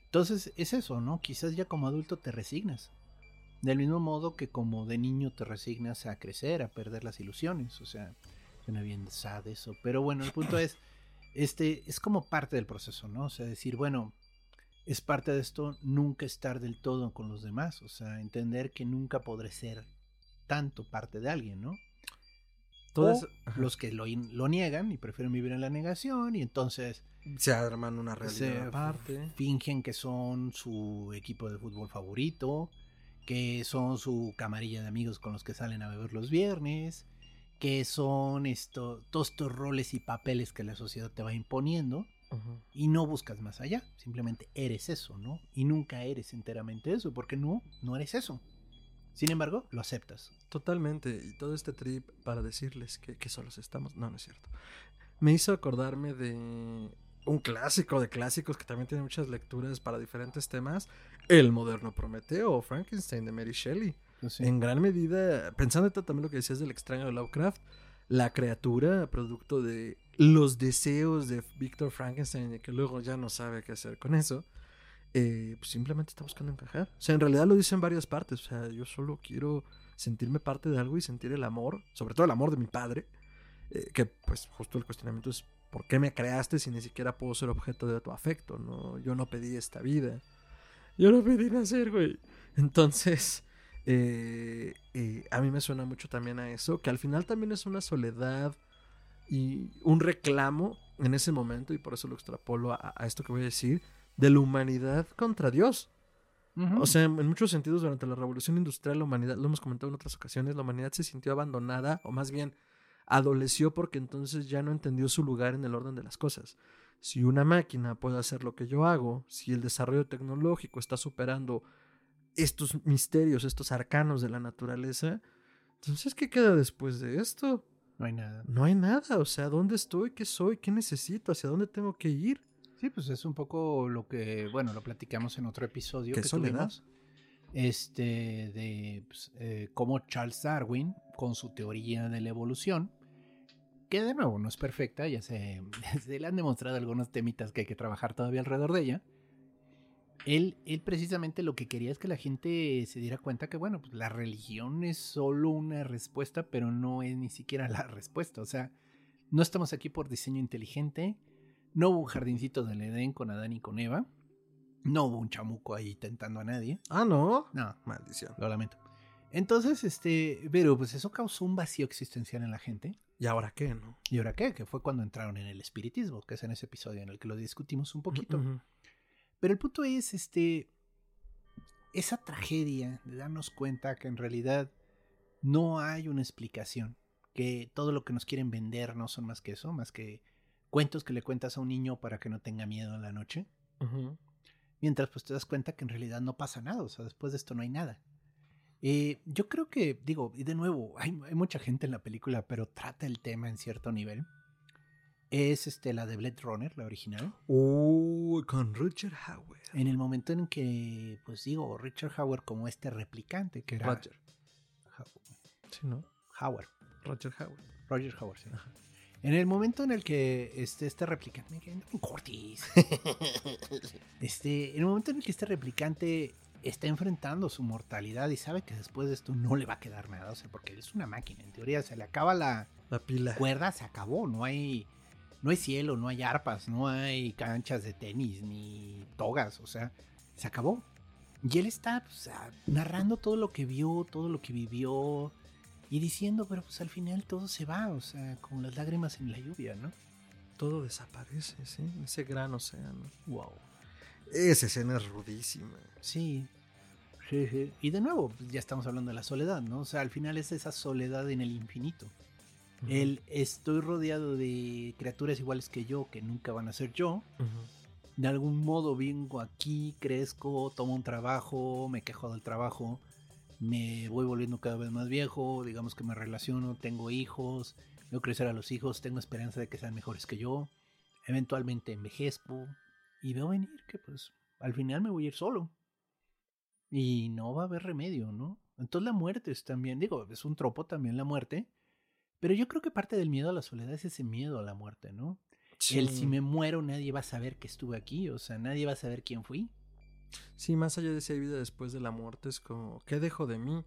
Entonces es eso, ¿no? Quizás ya como adulto te resignas. Del mismo modo que como de niño te resignas a crecer, a perder las ilusiones. O sea, suena bien sad eso. Pero bueno, el punto es, este, es como parte del proceso, ¿no? O sea, decir, bueno, es parte de esto nunca estar del todo con los demás. O sea, entender que nunca podré ser tanto parte de alguien, ¿no? Todas, o los que lo, lo, niegan y prefieren vivir en la negación y entonces se arman una realidad se aparte. Fingen que son su equipo de fútbol favorito, que son su camarilla de amigos con los que salen a beber los viernes, que son esto, todos estos roles y papeles que la sociedad te va imponiendo. Y no buscas más allá, simplemente eres eso, ¿no? Y nunca eres enteramente eso, porque no, no eres eso. Sin embargo, lo aceptas. Totalmente. Y todo este trip para decirles que, que solos estamos. No, no es cierto. Me hizo acordarme de un clásico de clásicos que también tiene muchas lecturas para diferentes temas. El moderno Prometeo o Frankenstein de Mary Shelley. Pues En gran medida, pensando también lo que decías del extraño de Lovecraft, la criatura, producto de los deseos de Victor Frankenstein, y que luego ya no sabe qué hacer con eso, eh, pues simplemente está buscando encajar. O sea, en realidad lo dice en varias partes. O sea, yo solo quiero sentirme parte de algo y sentir el amor, sobre todo el amor de mi padre, eh, que pues justo el cuestionamiento es, ¿por qué me creaste si ni siquiera puedo ser objeto de tu afecto? No, yo no pedí esta vida. Yo no pedí nacer, güey. Entonces, eh, eh, a mí me suena mucho también a eso, que al final también es una soledad y un reclamo en ese momento, y por eso lo extrapolo a, a esto que voy a decir, de la humanidad contra Dios. O sea, en muchos sentidos, durante la revolución industrial, la humanidad, lo hemos comentado en otras ocasiones, la humanidad se sintió abandonada, o más bien adoleció porque entonces ya no entendió su lugar en el orden de las cosas. Si una máquina puede hacer lo que yo hago, si el desarrollo tecnológico está superando estos misterios, estos arcanos de la naturaleza, entonces, ¿qué queda después de esto? No hay nada. No hay nada, o sea, ¿dónde estoy? ¿Qué soy? ¿Qué necesito? ¿Hacia dónde tengo que ir? Sí, pues es un poco lo que, bueno, lo platicamos en otro episodio ¿Qué que soledad? tuvimos. Este, de pues, eh, cómo Charles Darwin, con su teoría de la evolución, que de nuevo no es perfecta, ya se, se le han demostrado algunos temitas que hay que trabajar todavía alrededor de ella. Él, él precisamente lo que quería es que la gente se diera cuenta que, bueno, pues la religión es solo una respuesta, pero no es ni siquiera la respuesta. O sea, no estamos aquí por diseño inteligente, no hubo un jardincito del Edén con Adán y con Eva. No hubo un chamuco ahí tentando a nadie. Ah, no. No, Maldición. lo lamento. Entonces, este, pero pues eso causó un vacío existencial en la gente. ¿Y ahora qué, no? ¿Y ahora qué? Que fue cuando entraron en el espiritismo, que es en ese episodio en el que lo discutimos un poquito. Pero el punto es, este, esa tragedia de darnos cuenta que en realidad no hay una explicación, que todo lo que nos quieren vender no son más que eso, más que cuentos que le cuentas a un niño para que no tenga miedo en la noche. Mientras pues te das cuenta que en realidad no pasa nada, o sea, después de esto no hay nada. Eh, yo creo que, digo, y de nuevo, hay, hay mucha gente en la película, pero trata el tema en cierto nivel. Es este, la de Blade Runner, la original. Uy, con Richard Howard. En el momento en que, pues digo, Richard Howard como este replicante que era... Roger. Sí, ¿no? Howard. Roger Howard. Roger Howard, sí. En el momento en el que este, este replicante. Me quedé en Cortis. este, en el momento en el que este replicante está enfrentando su mortalidad y sabe que después de esto no le va a quedar nada. O sea, porque él es una máquina. En teoría se le acaba la La pila. cuerda, se acabó. No hay. No hay cielo, no hay arpas, no hay canchas de tenis, ni togas. O sea, se acabó. Y él está pues, narrando todo lo que vio, todo lo que vivió. Y diciendo, pero pues al final todo se va, o sea, como las lágrimas en la lluvia, ¿no? Todo desaparece, ¿sí? Ese gran océano. Wow. Esa escena es rudísima. Sí. Sí, sí. Y de nuevo, pues, ya estamos hablando de la soledad, ¿no? O sea, al final es esa soledad en el infinito. El estoy rodeado de criaturas iguales que yo, que nunca van a ser yo. De algún modo vengo aquí, crezco, tomo un trabajo, me quejo del trabajo, me voy volviendo cada vez más viejo, digamos que me relaciono, tengo hijos, veo crecer a los hijos, tengo esperanza de que sean mejores que yo, eventualmente envejezco y veo venir que pues al final me voy a ir solo. Y no va a haber remedio, ¿no? Entonces la muerte es también, digo, es un tropo también la muerte, pero yo creo que parte del miedo a la soledad es ese miedo a la muerte, ¿no? El si me muero nadie va a saber que estuve aquí, o sea, nadie va a saber quién fui. Sí, más allá de si hay vida después de la muerte, es como, ¿qué dejo de mí?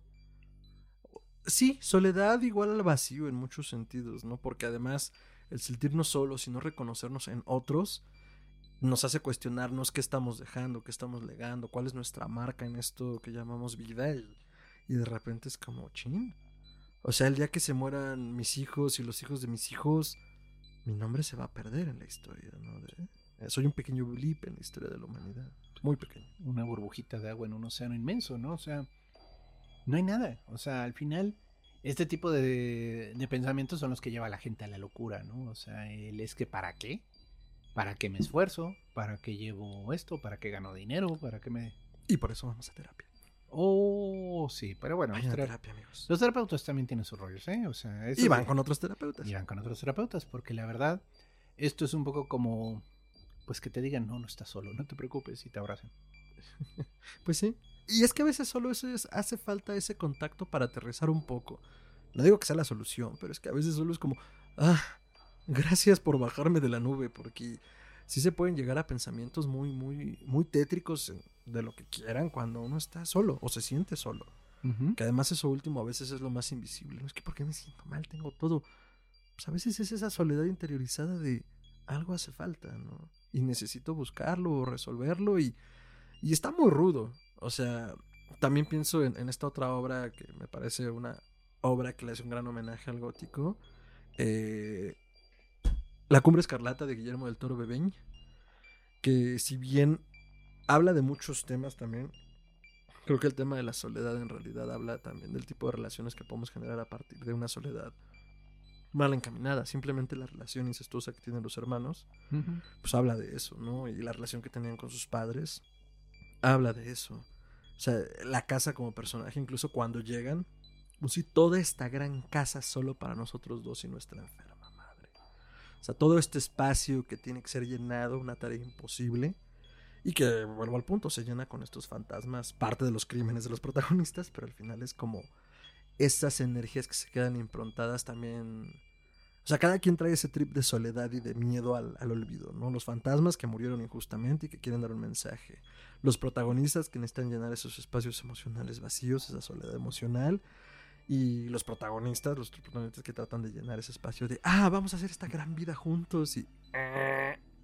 Sí, soledad igual al vacío en muchos sentidos, ¿no? Porque además el sentirnos solos y no reconocernos en otros nos hace cuestionarnos qué estamos dejando, qué estamos legando, cuál es nuestra marca en esto que llamamos vida y, de repente es como, chin. O sea, el día que se mueran mis hijos y los hijos de mis hijos, mi nombre se va a perder en la historia, ¿no? Eh, soy un pequeño blip en la historia de la humanidad. Muy pequeño. una burbujita de agua en un océano inmenso, ¿no? O sea, no hay nada. O sea, al final, este tipo de, de pensamientos son los que lleva a la gente a la locura, ¿no? O sea, el es que ¿para qué? ¿Para qué me esfuerzo? ¿Para qué llevo esto? ¿Para qué gano dinero? ¿Para qué me...? Y por eso vamos a terapia. Oh, sí, pero bueno, los, terapia, amigos. los terapeutas también tienen sus rollos, ¿eh? O sea, eso Y van con otros terapeutas. y van con otros terapeutas, porque la verdad, esto es un poco como, pues que te digan, no, no estás solo, no te preocupes y te abracen. Pues sí. Y es que a veces solo eso es, hace falta ese contacto para aterrizar un poco. No digo que sea la solución, pero es que a veces solo es como, ah, gracias por bajarme de la nube, porque sí se pueden llegar a pensamientos muy, muy, muy tétricos de lo que quieran cuando uno está solo o se siente solo. Que además eso último a veces es lo más invisible. No es que porque me siento mal, tengo todo. Pues a veces es esa soledad interiorizada de algo hace falta, ¿no? Y necesito buscarlo o resolverlo y, y está muy rudo. O sea, también pienso en, en esta otra obra que me parece una obra que le hace un gran homenaje al gótico. eh, La Cumbre Escarlata de Guillermo del Toro Bebeñ. Que si bien habla de muchos temas también, creo que el tema de la soledad en realidad habla también del tipo de relaciones que podemos generar a partir de una soledad mal encaminada. Simplemente la relación incestuosa que tienen los hermanos pues habla de eso, ¿no? Y la relación que tenían con sus padres habla de eso. O sea, la casa como personaje, incluso cuando llegan, pues sí, toda esta gran casa solo para nosotros dos y nuestra enferma madre. O sea, todo este espacio que tiene que ser llenado, una tarea imposible. Y que, vuelvo al punto, se llena con estos fantasmas, parte de los crímenes de los protagonistas, pero al final es como esas energías que se quedan improntadas también o sea, cada quien trae ese trip de soledad y de miedo al, al olvido, ¿no? Los fantasmas que murieron injustamente y que quieren dar un mensaje. Los protagonistas que necesitan llenar esos espacios emocionales vacíos, esa soledad emocional. Y los protagonistas, los protagonistas que tratan de llenar ese espacio de, ah, vamos a hacer esta gran vida juntos y...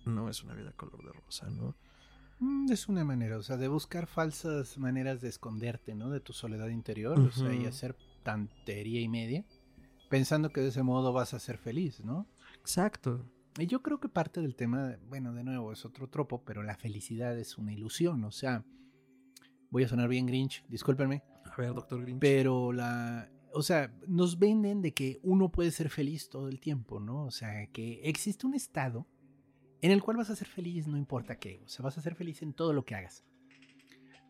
No es una vida color de rosa, ¿no? Mm, Es una manera, o sea, de buscar falsas maneras de esconderte, ¿no? De tu soledad interior, o sea, y hacer tantería y media, pensando que de ese modo vas a ser feliz, ¿no? Exacto. Y yo creo que parte del tema, bueno, de nuevo, es otro tropo, pero la felicidad es una ilusión, o sea, voy a sonar bien Grinch, discúlpenme, ver, doctor Grinch. pero la, o sea, nos venden de que uno puede ser feliz todo el tiempo, ¿no? O sea, que existe un estado en el cual vas a ser feliz no importa qué, o sea, vas a ser feliz en todo lo que hagas.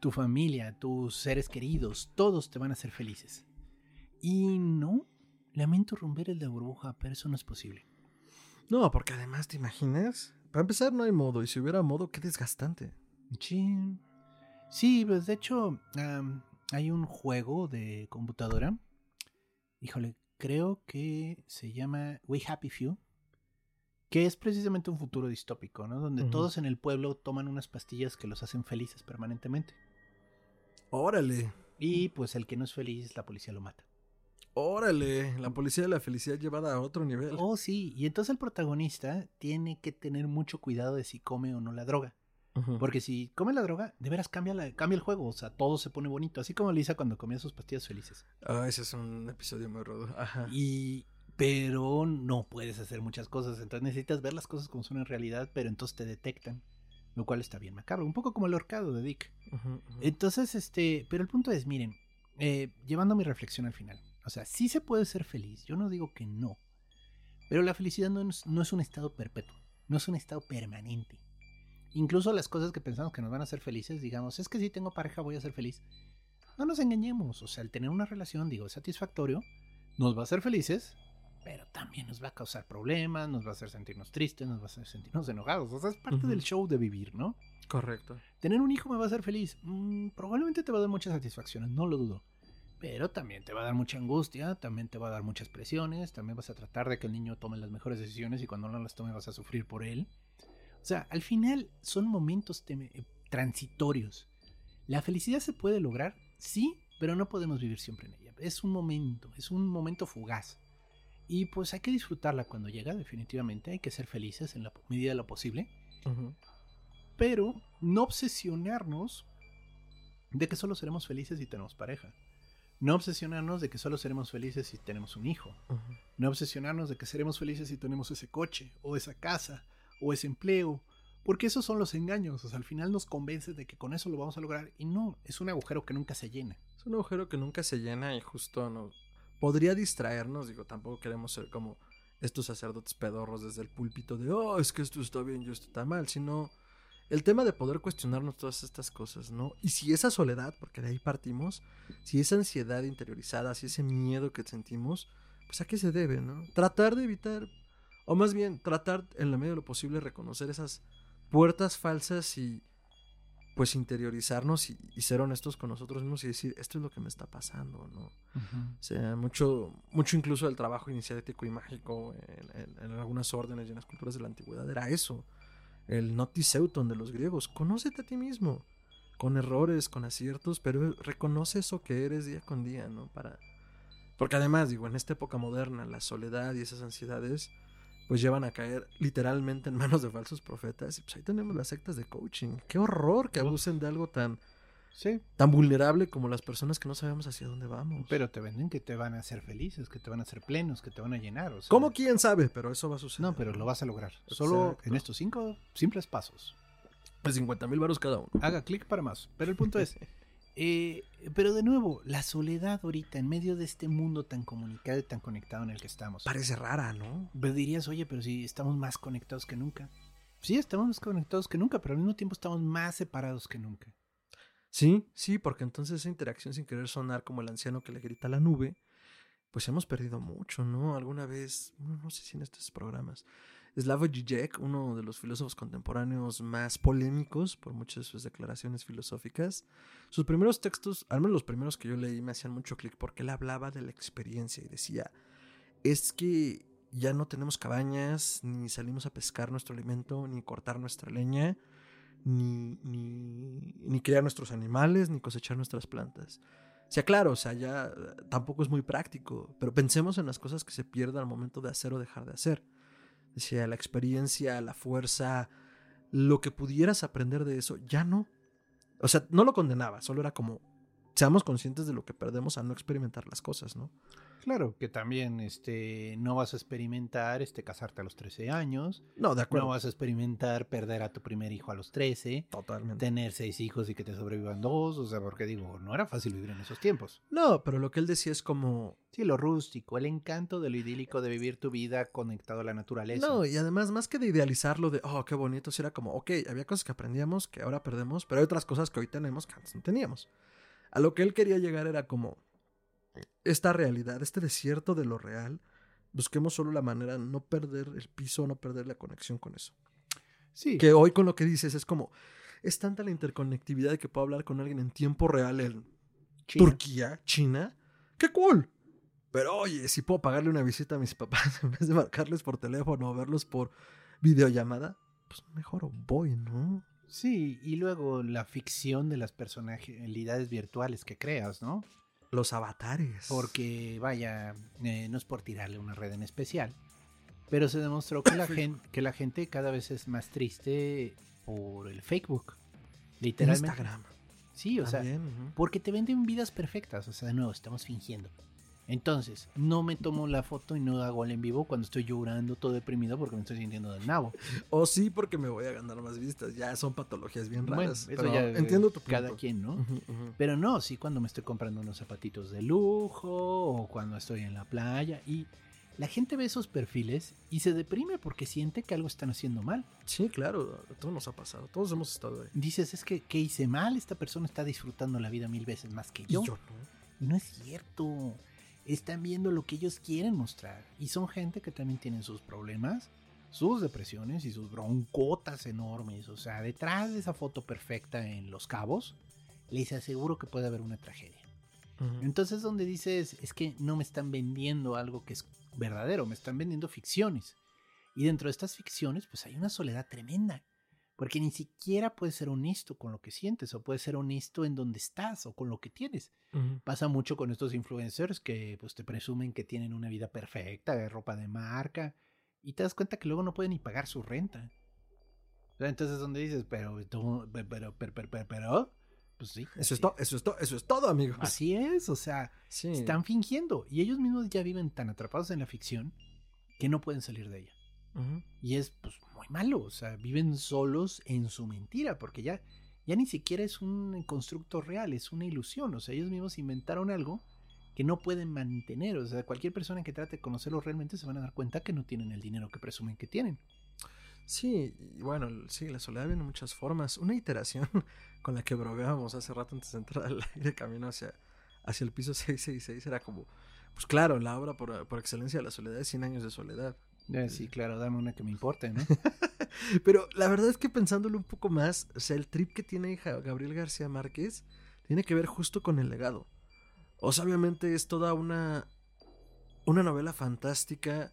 Tu familia, tus seres queridos, todos te van a hacer felices. Y no, lamento romper el de burbuja, pero eso no es posible. No, porque además, ¿te imaginas? Para empezar, no hay modo. Y si hubiera modo, qué desgastante. Sí, sí pues de hecho hay un juego de computadora. Híjole, creo que se llama We Happy Few. Que es precisamente un futuro distópico, ¿no? Donde todos en el pueblo toman unas pastillas que los hacen felices permanentemente. Órale. Y pues el que no es feliz, la policía lo mata. Órale. La policía de la felicidad llevada a otro nivel. Oh, sí. Y entonces el protagonista tiene que tener mucho cuidado de si come o no la droga. Porque si come la droga, de veras cambia, la, cambia el juego. O sea, todo se pone bonito. Así como Lisa cuando comía sus pastillas felices. Ah, ese es un episodio muy rudo. Ajá. Y. Pero no puedes hacer muchas cosas. Entonces necesitas ver las cosas como son en realidad, pero entonces te detectan. Lo cual está bien macabro. Un poco como el horcado de Dick. Entonces, este. Pero el punto es, miren, eh, llevando mi reflexión al final. O sea, sí se puede ser feliz. Yo no digo que no. Pero la felicidad no es, no es un estado perpetuo. No es un estado permanente. Incluso las cosas que pensamos que nos van a hacer felices, digamos, es que si tengo pareja voy a ser feliz. No nos engañemos. O sea, el tener una relación, digo, satisfactorio, nos va a hacer felices, pero también nos va a causar problemas, nos va a hacer sentirnos tristes, nos va a hacer sentirnos enojados. O sea, es parte Ujú. del show de vivir, ¿no? Correcto. Tener un hijo me va a hacer feliz. Mm, probablemente te va a dar muchas satisfacciones, no lo dudo. Pero también te va a dar mucha angustia, también te va a dar muchas presiones, también vas a tratar de que el niño tome las mejores decisiones y cuando no las tome vas a sufrir por él. O sea, al final son momentos eh, transitorios. La felicidad se puede lograr, sí, pero no podemos vivir siempre en ella. Es un momento, es un momento fugaz. Y pues hay que disfrutarla cuando llega, definitivamente. Hay que ser felices en la medida de lo posible Ujú. pero no obsesionarnos de que solo seremos felices si tenemos pareja. No obsesionarnos de que solo seremos felices si tenemos un hijo. No obsesionarnos de que seremos felices si tenemos ese coche, o esa casa, o ese empleo. Porque esos son los engaños. O sea, al final nos convence de que con eso lo vamos a lograr. Y no, es un agujero que nunca se llena. Es un agujero que nunca se llena y justo no. Podría distraernos, digo, tampoco queremos ser como estos sacerdotes pedorros desde el púlpito de, oh, es que esto está bien y esto está mal, sino el tema de poder cuestionarnos todas estas cosas, ¿no? Y si esa soledad, porque de ahí partimos, si esa ansiedad interiorizada, si ese miedo que sentimos, pues a qué se debe, ¿no? Tratar de evitar, o más bien tratar en la medida de lo posible reconocer esas puertas falsas y pues interiorizarnos y, ser honestos con nosotros mismos y decir, esto es lo que me está pasando, ¿no? O sea, mucho, mucho incluso del trabajo iniciático y mágico en, en, algunas órdenes y en las culturas de la antigüedad era eso el notiseuton de los griegos. Conócete a ti mismo, con errores, con aciertos, pero reconoce eso que eres día con día, ¿no? Para... Porque además, digo, en esta época moderna, la soledad y esas ansiedades, pues llevan a caer literalmente en manos de falsos profetas. Y pues ahí tenemos las sectas de coaching. Qué horror que abusen de algo tan Sí. Tan vulnerable como las personas que no sabemos hacia dónde vamos. Pero te venden que te van a hacer felices, que te van a hacer plenos, que te van a llenar. O ¿Cómo quién sabe? Pero eso va a suceder. No, pero lo vas a lograr. Solo en estos cinco simples pasos. De 50 mil baros cada uno. Haga clic para más. Pero el punto es, eh, pero de nuevo, la soledad ahorita en medio de este mundo tan comunicado y tan conectado en el que estamos. Parece rara, ¿no? Pero dirías, oye, pero si estamos más conectados que nunca. Sí, estamos más conectados que nunca, pero al mismo tiempo estamos más separados que nunca. Sí, sí, porque entonces esa interacción sin querer sonar como el anciano que le grita a la nube, pues hemos perdido mucho, ¿no? Alguna vez, no sé si en estos programas, Slavoj Žižek, uno de los filósofos contemporáneos más polémicos por muchas de sus declaraciones filosóficas, sus primeros textos, al menos los primeros que yo leí, me hacían mucho clic porque él hablaba de la experiencia y decía, es que ya no tenemos cabañas, ni salimos a pescar nuestro alimento, ni cortar nuestra leña, ni, ni, ni criar nuestros animales, ni cosechar nuestras plantas. O sea, claro, o sea, ya tampoco es muy práctico, pero pensemos en las cosas que se pierden al momento de hacer o dejar de hacer. La experiencia, la fuerza, lo que pudieras aprender de eso, ya no. O sea, no lo condenaba, solo era como, seamos conscientes de lo que perdemos al no experimentar las cosas, ¿no? Claro, que también este, no vas a experimentar este, casarte a los 13 años. No, de acuerdo. No vas a experimentar perder a tu primer hijo a los 13. Totalmente. Tener seis hijos y que te sobrevivan dos. O sea, porque digo, no era fácil vivir en esos tiempos. No, pero lo que él decía es como... Sí, lo rústico, el encanto de lo idílico de vivir tu vida conectado a la naturaleza. No, y además, más que de idealizarlo de, oh, qué bonito, si era como, ok, había cosas que aprendíamos que ahora perdemos, pero hay otras cosas que hoy tenemos que antes no teníamos. A lo que él quería llegar era como, esta realidad, este desierto de lo real, busquemos solo la manera de no perder el piso, no perder la conexión con eso. Sí. Que hoy con lo que dices es como, es tanta la interconectividad de que puedo hablar con alguien en tiempo real en Turquía, China. ¡Qué cool! Pero oye, si puedo pagarle una visita a mis papás en vez de marcarles por teléfono o verlos por videollamada, pues mejor voy, ¿no? Sí, y luego la ficción de las personalidades virtuales que creas, ¿no? Los avatares. Porque, vaya, eh, no es por tirarle una red en especial, pero se demostró que la, gente, que la gente cada vez es más triste por el Facebook. Literalmente. Instagram. Sí, o sea, porque te venden vidas perfectas. O sea, de nuevo, estamos fingiendo. Entonces, no me tomo la foto y no hago el en vivo cuando estoy llorando todo deprimido porque me estoy sintiendo del nabo. O sí, porque me voy a ganar más vistas. Ya son patologías bien raras. eso ya entiendo tu punto. Cada quien, ¿no? Pero no, sí cuando me estoy comprando unos zapatitos de lujo o cuando estoy en la playa y la gente ve esos perfiles y se deprime porque siente que algo están haciendo mal. Sí, claro, todo nos ha pasado, todos hemos estado ahí. Dices, es que, ¿qué hice mal? Esta persona está disfrutando la vida mil veces más que yo. Y yo no. Y no es cierto están viendo lo que ellos quieren mostrar. Y son gente que también tienen sus problemas, sus depresiones y sus broncotas enormes. O sea, detrás de esa foto perfecta en Los Cabos, les aseguro que puede haber una tragedia. Entonces donde dices, es que no me están vendiendo algo que es verdadero, me están vendiendo ficciones. Y dentro de estas ficciones, pues hay una soledad tremenda. Porque ni siquiera puedes ser honesto con lo que sientes o puedes ser honesto en donde estás o con lo que tienes. Pasa mucho con estos influencers que pues te presumen que tienen una vida perfecta, de ropa de marca y te das cuenta que luego no pueden ni pagar su renta. Entonces donde dices, pero, pero, pero, pero, pero, Pues sí. Eso es todo, eso es todo, eso es todo, amigos. Así es, o sea, Sí. están fingiendo y ellos mismos ya viven tan atrapados en la ficción que no pueden salir de ella. Y es pues malo, o sea, viven solos en su mentira, porque ya, ya ni siquiera es un constructo real, es una ilusión, o sea, ellos mismos inventaron algo que no pueden mantener, o sea, cualquier persona que trate de conocerlo realmente se van a dar cuenta que no tienen el dinero que presumen que tienen. Sí, y bueno, sí, la soledad viene en muchas formas. Una iteración con la que bromeábamos hace rato antes de entrar al aire camino hacia, hacia el piso 666 era como, pues claro, la obra por, por excelencia de la soledad es 100 años de soledad. Eh, sí, claro, dame una que me importe, ¿no? Pero la verdad es que pensándolo un poco más, o sea, el trip que tiene Gabriel García Márquez tiene que ver justo con el legado. O sea, obviamente es toda una, una novela fantástica.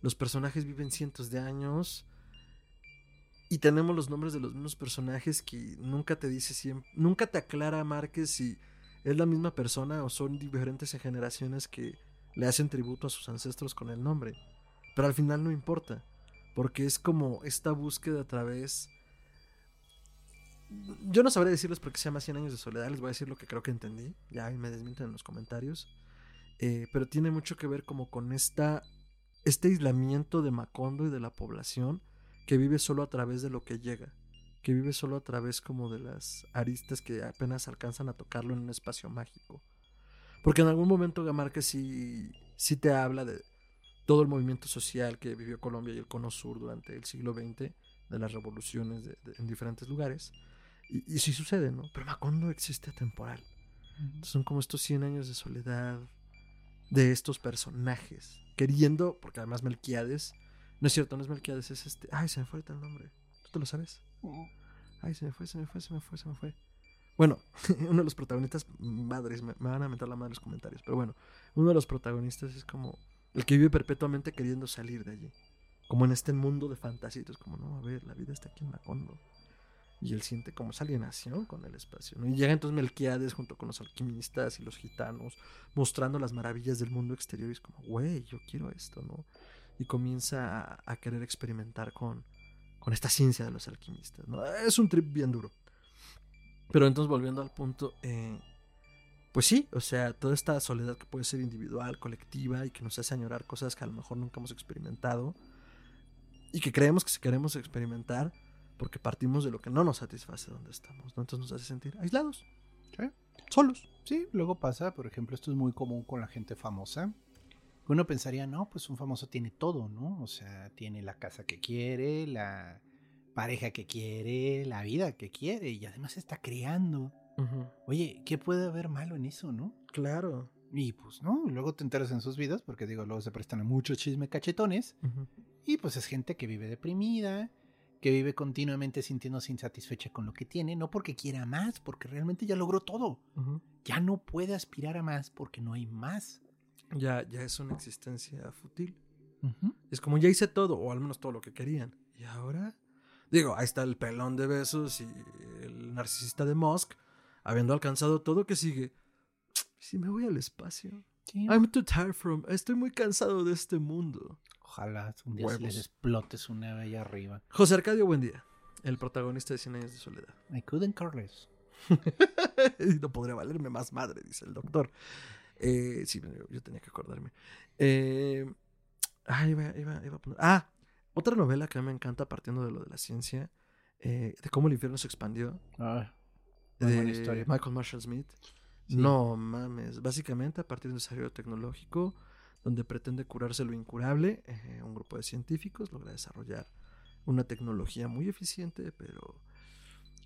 Los personajes viven cientos de años. Y tenemos los nombres de los mismos personajes que nunca te dice siempre, nunca te aclara Márquez si es la misma persona o son diferentes generaciones que le hacen tributo a sus ancestros con el nombre. Pero al final no importa. Porque es como esta búsqueda a través. Yo no sabré decirles por qué se llama 100 años de soledad, les voy a decir lo que creo que entendí. Ya me desmienten en los comentarios. Eh, pero tiene mucho que ver como con esta. Este aislamiento de Macondo y de la población que vive solo a través de lo que llega. Que vive solo a través como de las aristas que apenas alcanzan a tocarlo en un espacio mágico. Porque en algún momento Márquez sí, sí te habla de todo el movimiento social que vivió Colombia y el Cono Sur durante el siglo XX, de las revoluciones de- de- en diferentes lugares. Y, y sí sucede, ¿no? Pero Macondo existe atemporal. Son como estos 100 años de soledad de estos personajes. Queriendo, porque además Melquiades, no es cierto, no es Melquiades, es este. Ay, se me fue el nombre. ¿Tú te lo sabes? Ay, se me fue, se me fue, se me fue, se me fue. Bueno, uno de los protagonistas, madres, me, me van a meter la madre en los comentarios, pero bueno, uno de los protagonistas es como el que vive perpetuamente queriendo salir de allí. Como en este mundo de es como, no, a ver, la vida está aquí en Macondo. Y él siente como esa alienación con el espacio. ¿no? Y llega entonces Melquiades junto con los alquimistas y los gitanos, mostrando las maravillas del mundo exterior. Y es como, güey, yo quiero esto, ¿no? Y comienza a, a querer experimentar con, con esta ciencia de los alquimistas. ¿no? Es un trip bien duro. Pero entonces volviendo al punto, eh, pues sí, o sea, toda esta soledad que puede ser individual, colectiva y que nos hace añorar cosas que a lo mejor nunca hemos experimentado y que creemos que si queremos experimentar porque partimos de lo que no nos satisface donde estamos, ¿no? Entonces nos hace sentir aislados, Sí. solos. Sí, luego pasa, por ejemplo, esto es muy común con la gente famosa. Uno pensaría, no, pues un famoso tiene todo, ¿no? O sea, tiene la casa que quiere, la pareja que quiere, la vida que quiere y además está creando. Oye, ¿qué puede haber malo en eso, no? Claro. Y pues no, luego te enteras en sus vidas, porque digo, luego se prestan a mucho chisme cachetones, y pues es gente que vive deprimida, que vive continuamente sintiéndose insatisfecha con lo que tiene, no porque quiera más, porque realmente ya logró todo. Ya no puede aspirar a más porque no hay más. Ya, ya es una existencia fútil. Es como ya hice todo, o al menos todo lo que querían. Y ahora, digo, ahí está el pelón de besos y el narcisista de Musk, habiendo alcanzado todo que sigue. Si me voy al espacio. Sí, I'm too tired from. Estoy muy cansado de este mundo. Ojalá un día les explote su nave allá arriba. José Arcadio Buendía, el protagonista de 100 años de soledad. I couldn't care less. No podría valerme más madre, dice el doctor. Eh, sí, yo, yo tenía que acordarme. Eh, ah, iba, iba- iba a poner- Ah, otra novela que a mí me encanta partiendo de lo de la ciencia, eh, de cómo el infierno se expandió, Ah, muy de buena historia. Michael Marshall Smith. Sí. No mames, básicamente a partir de un desarrollo tecnológico donde pretende curarse lo incurable, eh, un grupo de científicos logra desarrollar una tecnología muy eficiente, pero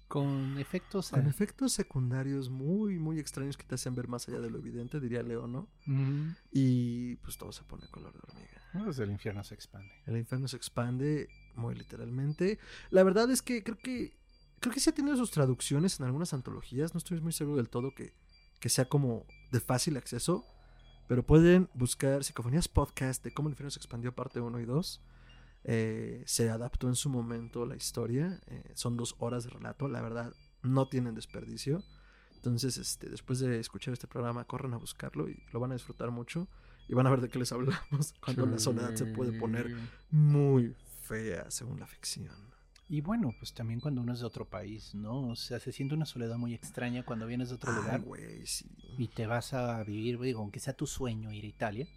con efectos. con ah, efectos secundarios muy, muy extraños que te hacen ver más allá de lo evidente, diría Leo, ¿no? Y pues todo se pone color de hormiga. Pues el infierno se expande. El infierno se expande muy literalmente. La verdad es que creo que creo que sí ha tenido sus traducciones en algunas antologías. No estoy muy seguro del todo que, que sea como de fácil acceso. Pero pueden buscar Psicofonías Podcast de cómo el infierno se expandió parte 1 y 2. Eh, se adaptó en su momento la historia. eh, son dos horas de relato. La verdad, no tienen desperdicio. Entonces, este, después de escuchar este programa, corran a buscarlo y lo van a disfrutar mucho. Y van a ver de qué les hablamos cuando la soledad se puede poner muy fea según la ficción. Y bueno, pues también cuando uno es de otro país, ¿no? O sea, se siente una soledad muy extraña cuando vienes de otro Ah, lugar sí. y te vas a vivir, digo, aunque sea tu sueño ir a Italia.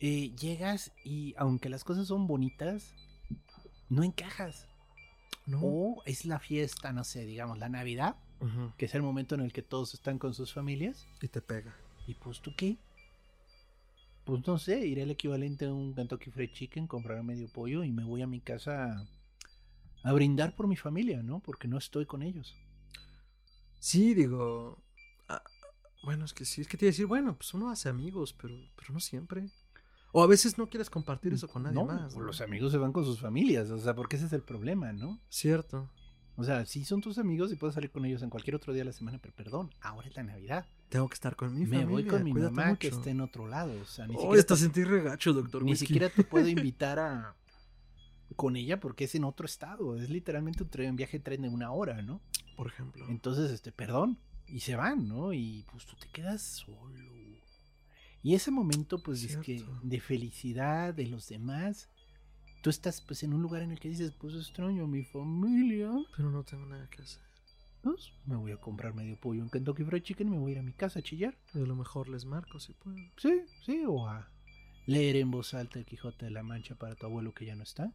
eh, llegas y aunque las cosas son bonitas, no encajas. No. O es la fiesta, no sé, digamos, la Navidad, que es el momento en el que todos están con sus familias. Y te pega. ¿Y pues tú qué? Pues no sé, iré el equivalente a un Kentucky Fried Chicken, comprar medio pollo y me voy a mi casa a, brindar por mi familia, ¿no? Porque no estoy con ellos. Sí, digo. ah, bueno, es que sí, es que te iba a decir, bueno, pues uno hace amigos, pero, pero no siempre. O a veces no quieres compartir eso con nadie no, más. ¿no? los amigos se van con sus familias, o sea, porque ese es el problema, ¿no? Cierto. O sea, sí son tus amigos y puedes salir con ellos en cualquier otro día de la semana, pero perdón, ahora es la Navidad. Tengo que estar con mi Me familia. voy con mi cuídate mamá que esté en otro lado, o sea, ni Oye, siquiera hasta sentí regacho, doctor. Ni Whisky. siquiera te puedo invitar a con ella porque es en otro estado. Es literalmente un, tren, un viaje de tren de una hora, ¿no? Por ejemplo. Entonces, este, perdón. Y se van, ¿no? Y pues tú te quedas solo. Y ese momento, pues, es que de felicidad de los demás. Tú estás, pues, en un lugar en el que dices, pues, extraño a mi familia. Pero no tengo nada que hacer. Pues, me voy a comprar medio pollo en Kentucky Fried Chicken y me voy a ir a mi casa a chillar. Y a lo mejor les marco si puedo. Sí, sí, o a leer en voz alta el Quijote de la Mancha para tu abuelo que ya no está.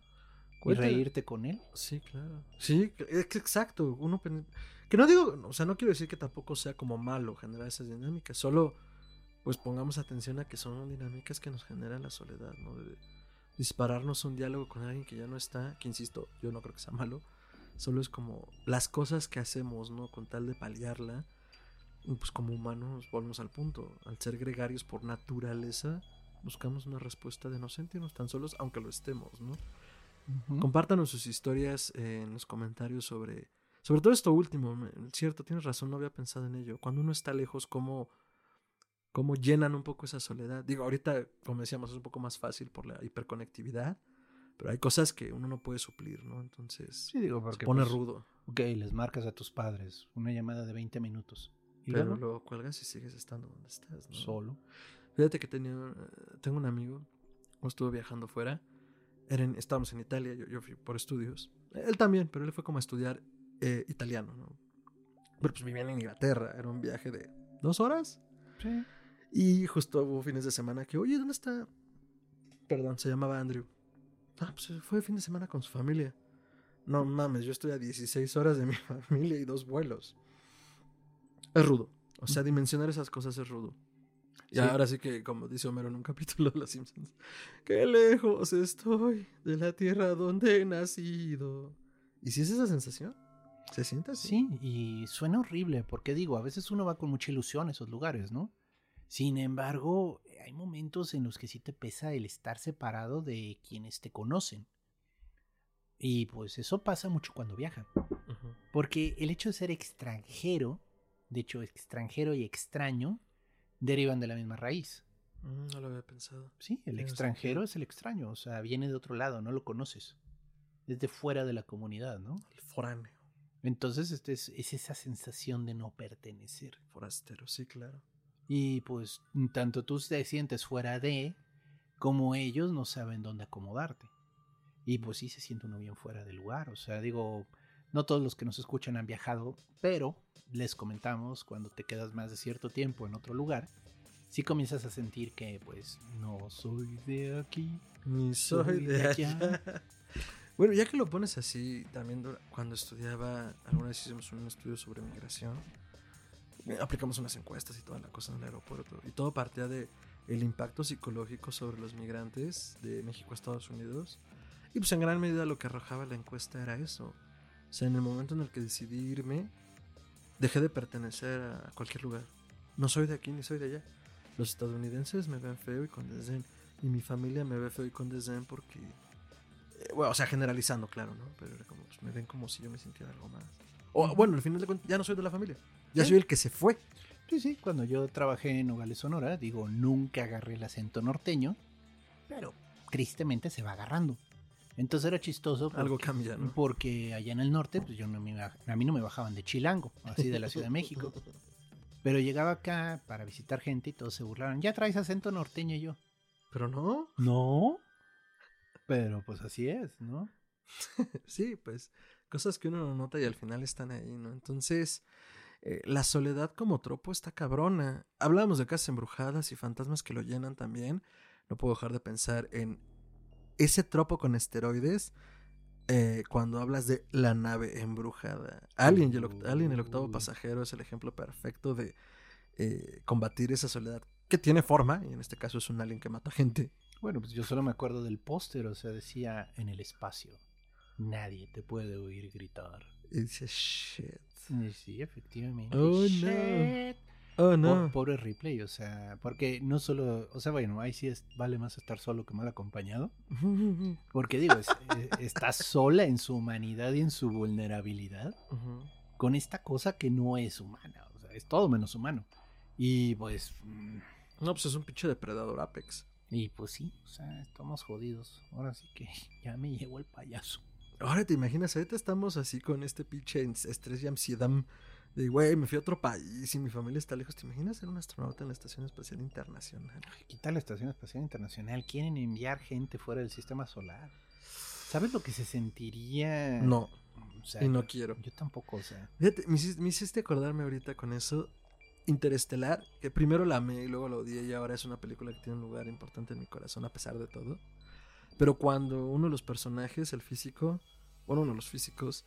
Y reírte con él. Sí, claro. Sí, es que exacto. Uno que no digo, o sea, no quiero decir que tampoco sea como malo generar esas dinámicas, solo pues pongamos atención a que son dinámicas que nos generan la soledad, ¿no? De dispararnos un diálogo con alguien que ya no está, que insisto, yo no creo que sea malo, solo es como las cosas que hacemos, ¿no? Con tal de paliarla, pues como humanos volvemos al punto, al ser gregarios por naturaleza, buscamos una respuesta de no sentirnos tan solos, aunque lo estemos, ¿no? Compártanos sus historias eh, en los comentarios sobre, sobre todo esto último. Cierto, tienes razón, no había pensado en ello. Cuando uno está lejos, ¿cómo, cómo llenan un poco esa soledad? Digo, ahorita, como decíamos, es un poco más fácil por la hiperconectividad, pero hay cosas que uno no puede suplir, ¿no? Entonces, Sí, digo, se porque. pone pues, rudo. Ok, les marcas a tus padres una llamada de 20 minutos. Y Pero luego, luego cuelgas y sigues estando donde estás, ¿no? solo. Fíjate que tenía, eh, tengo un amigo, estuvo viajando fuera, estábamos en Italia, yo, yo fui por estudios, él también, pero él fue como a estudiar eh, italiano, ¿no? Pero pues vivían en Inglaterra, era un viaje de dos horas, Sí. y justo hubo fines de semana que, oye, ¿dónde está? Perdón, se llamaba Andrew. Ah, pues fue fin de semana con su familia. No mames, yo estoy a 16 horas de mi familia y dos vuelos. Es rudo. O sea, dimensionar esas cosas es rudo. Y Sí. ahora sí que, como dice Homero en un capítulo de Los Simpsons, qué lejos estoy de la tierra donde he nacido. ¿Y si es esa sensación? ¿Se siente así? Sí, y suena horrible, porque digo, a veces uno va con mucha ilusión a esos lugares, ¿no? Sin embargo, hay momentos en los que sí te pesa el estar separado de quienes te conocen. Y pues eso pasa mucho cuando viajan. Porque el hecho de ser extranjero, de hecho extranjero y extraño, derivan de la misma raíz. Mm, no lo había pensado. Sí, el extranjero es el extraño, o sea, viene de otro lado, no lo conoces. Es de fuera de la comunidad, ¿no? El foráneo, Entonces este es, es esa sensación de no pertenecer. forastero, sí, claro. Y pues tanto tú te sientes fuera de, como ellos no saben dónde acomodarte. Y pues sí se siente uno bien fuera del lugar. O sea, digo, no todos los que nos escuchan han viajado, pero les comentamos cuando te quedas más de cierto tiempo en otro lugar, sí comienzas a sentir que pues no soy de aquí. Ni soy de de allá. allá. Bueno, ya que lo pones así, también cuando estudiaba, alguna vez hicimos un estudio sobre migración, eh, aplicamos unas encuestas y toda la cosa en el aeropuerto, y todo partía de el impacto psicológico sobre los migrantes de México a Estados Unidos, y pues en gran medida lo que arrojaba la encuesta era eso. O sea, en el momento en el que decidí irme, dejé de pertenecer a cualquier lugar. No soy de aquí ni soy de allá. Los estadounidenses me ven feo y con desdén. Y mi familia me ve feo y con desdén porque... eh, bueno, o sea, generalizando, claro, ¿no? Pero era como, pues, me ven como si yo me sintiera algo más. O bueno, al final de cuentas, ya no soy de la familia. Ya Sí. soy el que se fue. Sí, sí, cuando yo trabajé en Nogales, Sonora, digo, nunca agarré el acento norteño, pero tristemente se va agarrando. Entonces era chistoso. porque- Algo cambia, ¿no? Porque allá en el norte, pues yo no me a mí no me bajaban de Chilango, así de la Ciudad de México. Pero llegaba acá para visitar gente y todos se burlaron. Ya traes acento norteño y yo. Pero no. No. Pero pues así es, ¿no? sí, pues cosas que uno no nota y al final están ahí, ¿no? Entonces, eh, la soledad como tropo está cabrona. Hablábamos de casas embrujadas y fantasmas que lo llenan también. No puedo dejar de pensar en ese tropo con esteroides eh, cuando hablas de la nave embrujada. Alien, el, Alien, el octavo pasajero, es el ejemplo perfecto de eh, combatir esa soledad que tiene forma, y en este caso es un alien que mata gente. Bueno, pues yo solo me acuerdo del póster, o sea, decía en el espacio, nadie te puede oír gritar. Y dice, shit. Sí, efectivamente. Oh, no. Oh, no. pobre Ripley, o sea, porque no solo, o sea, bueno, ahí sí es, vale más estar solo que mal acompañado. Porque digo, eh, está sola en su humanidad y en su vulnerabilidad con esta cosa que no es humana, o sea, es todo menos humano. Y pues... Mm, no, pues es un pinche depredador Apex. Y pues sí, o sea, estamos jodidos. Ahora sí que ya me llegó el payaso. Ahora te imaginas, ahorita estamos así con este pinche estrés y ansiedad de, güey, me fui a otro país y mi familia está lejos. ¿Te imaginas ser un astronauta en la Estación Espacial Internacional? ¿Qué tal la Estación Espacial Internacional? Quieren enviar gente fuera del sistema solar. ¿Sabes lo que se sentiría? No. y no quiero. Yo tampoco, o sea. Fíjate, me hiciste, me hiciste acordarme ahorita con eso Interestelar, que primero la amé y luego la odié y ahora es una película que tiene un lugar importante en mi corazón a pesar de todo. Pero cuando uno de los personajes, el físico, bueno, uno de los físicos,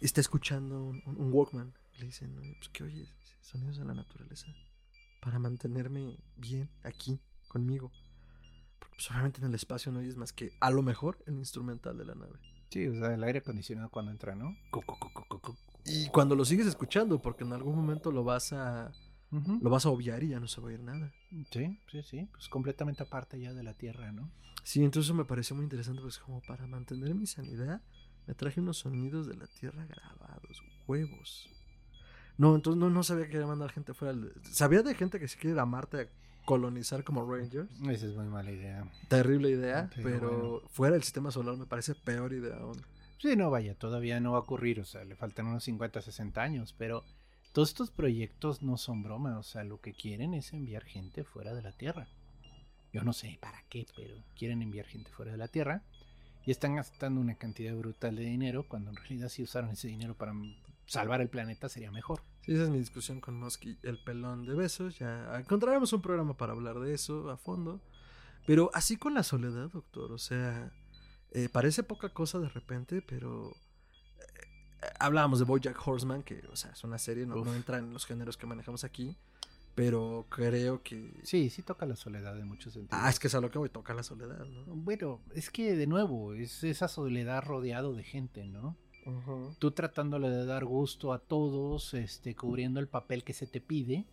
está escuchando un, Walkman, le dicen, pues ¿qué oyes? Sonidos de la naturaleza. Para mantenerme bien aquí, conmigo. Porque pues, obviamente en el espacio no oyes más que a lo mejor el instrumental de la nave. Sí, o sea, el aire acondicionado cuando entra, ¿no? Y cuando lo sigues escuchando, porque en algún momento lo vas a lo vas a obviar y ya no se va a oír nada. Sí, sí, sí. Pues completamente aparte ya de la tierra, ¿no? Sí, entonces me pareció muy interesante, pues como para mantener mi sanidad, me traje unos sonidos de la tierra grabados, huevos. No, entonces no, no sabía que iba a mandar gente fuera. Sabía de gente que se quiere ir a Marte a colonizar como Rangers. Esa es muy mala idea. Terrible idea, pero fuera del sistema solar me parece peor idea aún. Sí, no, vaya, todavía no va a ocurrir, o sea, le faltan unos 50, 60 años, pero todos estos proyectos no son broma, o sea, lo que quieren es enviar gente fuera de la Tierra. Yo no sé para qué, pero quieren enviar gente fuera de la Tierra y están gastando una cantidad brutal de dinero cuando en realidad si usaron ese dinero para salvar el planeta sería mejor. Sí, esa es mi discusión con Mosky, el pelón de besos. Ya encontraremos un programa para hablar de eso a fondo. Pero así con la soledad, doctor, o sea, eh, parece poca cosa de repente, pero hablábamos de Bojack Horseman, que, o sea, es una serie, no, entra en los géneros que manejamos aquí, pero creo que... Sí, sí toca la soledad en muchos sentidos. Ah, es que es a lo que voy, toca la soledad, ¿no? Bueno, es que de nuevo, es esa soledad rodeado de gente, ¿no? Tú tratándole de dar gusto a todos, este, cubriendo el papel que se te pide,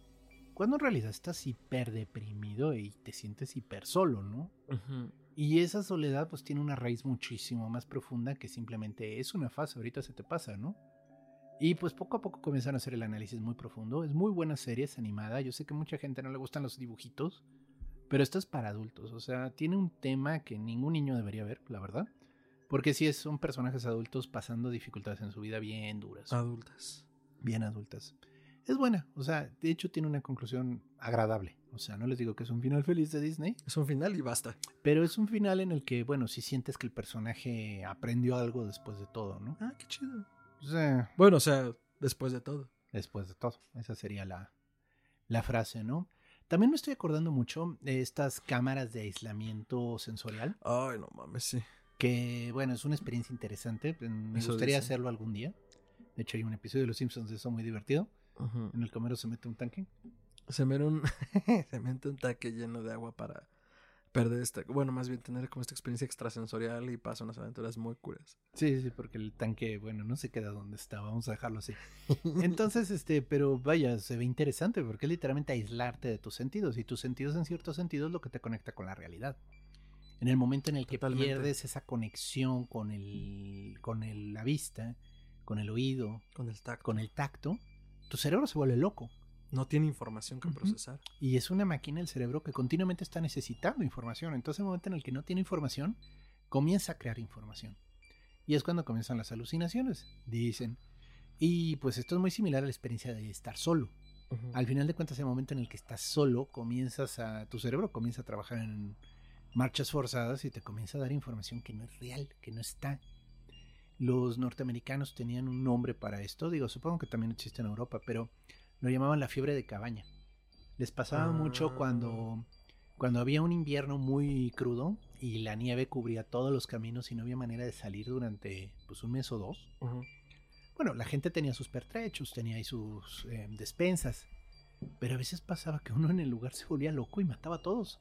cuando en realidad estás hiper deprimido y te sientes hiper solo, ¿no? Y esa soledad pues tiene una raíz muchísimo más profunda que simplemente es una fase, ahorita se te pasa, ¿no? Y pues poco a poco comienzan a hacer el análisis muy profundo. Es muy buena serie, es animada. Yo sé que mucha gente no le gustan los dibujitos, pero esto es para adultos. O sea, tiene un tema que ningún niño debería ver, la verdad. Porque sí son personajes adultos pasando dificultades en su vida bien duras. Adultas. Bien adultas es buena. O sea, de hecho tiene una conclusión agradable. O sea, no les digo que es un final feliz de Disney. Es un final y basta. Pero es un final en el que, bueno, si sientes que el personaje aprendió algo después de todo, ¿no? Ah, qué chido. bueno, o sea, después de todo. Después de todo. Esa sería la, la frase, ¿no? También me estoy acordando mucho de estas cámaras de aislamiento sensorial. Ay, no mames, sí. Que, bueno, es una experiencia interesante. Me gustaría hacerlo algún día. De hecho, hay un episodio de Los Simpsons de eso muy divertido. En el camero se mete un tanque. Se mete un, se mete un tanque lleno de agua para perder esta, bueno, más bien tener como esta experiencia extrasensorial y pasa unas aventuras muy curas. Sí, sí, porque el tanque, bueno, no se queda donde está, vamos a dejarlo así. Entonces, este, pero vaya, se ve interesante porque es literalmente aislarte de tus sentidos y tus sentidos en cierto sentido es lo que te conecta con la realidad. En el momento en el que pierdes esa conexión con el con el, la vista, con el oído, con el tacto, con el tacto tu cerebro se vuelve loco. No tiene información que procesar. Y es una máquina el cerebro que continuamente está necesitando información. Entonces, el momento en el que no tiene información, comienza a crear información. Y es cuando comienzan las alucinaciones, dicen. Y pues esto es muy similar a la experiencia de estar solo. Al final de cuentas, el momento en el que estás solo, comienzas a. tu cerebro comienza a trabajar en marchas forzadas y te comienza a dar información que no es real, que no está. los norteamericanos tenían un nombre para esto. Digo, supongo que también existe en Europa, pero lo llamaban la fiebre de cabaña. Les pasaba mucho Ah. cuando, cuando había un invierno muy crudo y la nieve cubría todos los caminos y no había manera de salir durante pues, un mes o dos. Bueno, la gente tenía sus pertrechos, tenía ahí sus eh, despensas. Pero a veces pasaba que uno en el lugar se volvía loco y mataba a todos.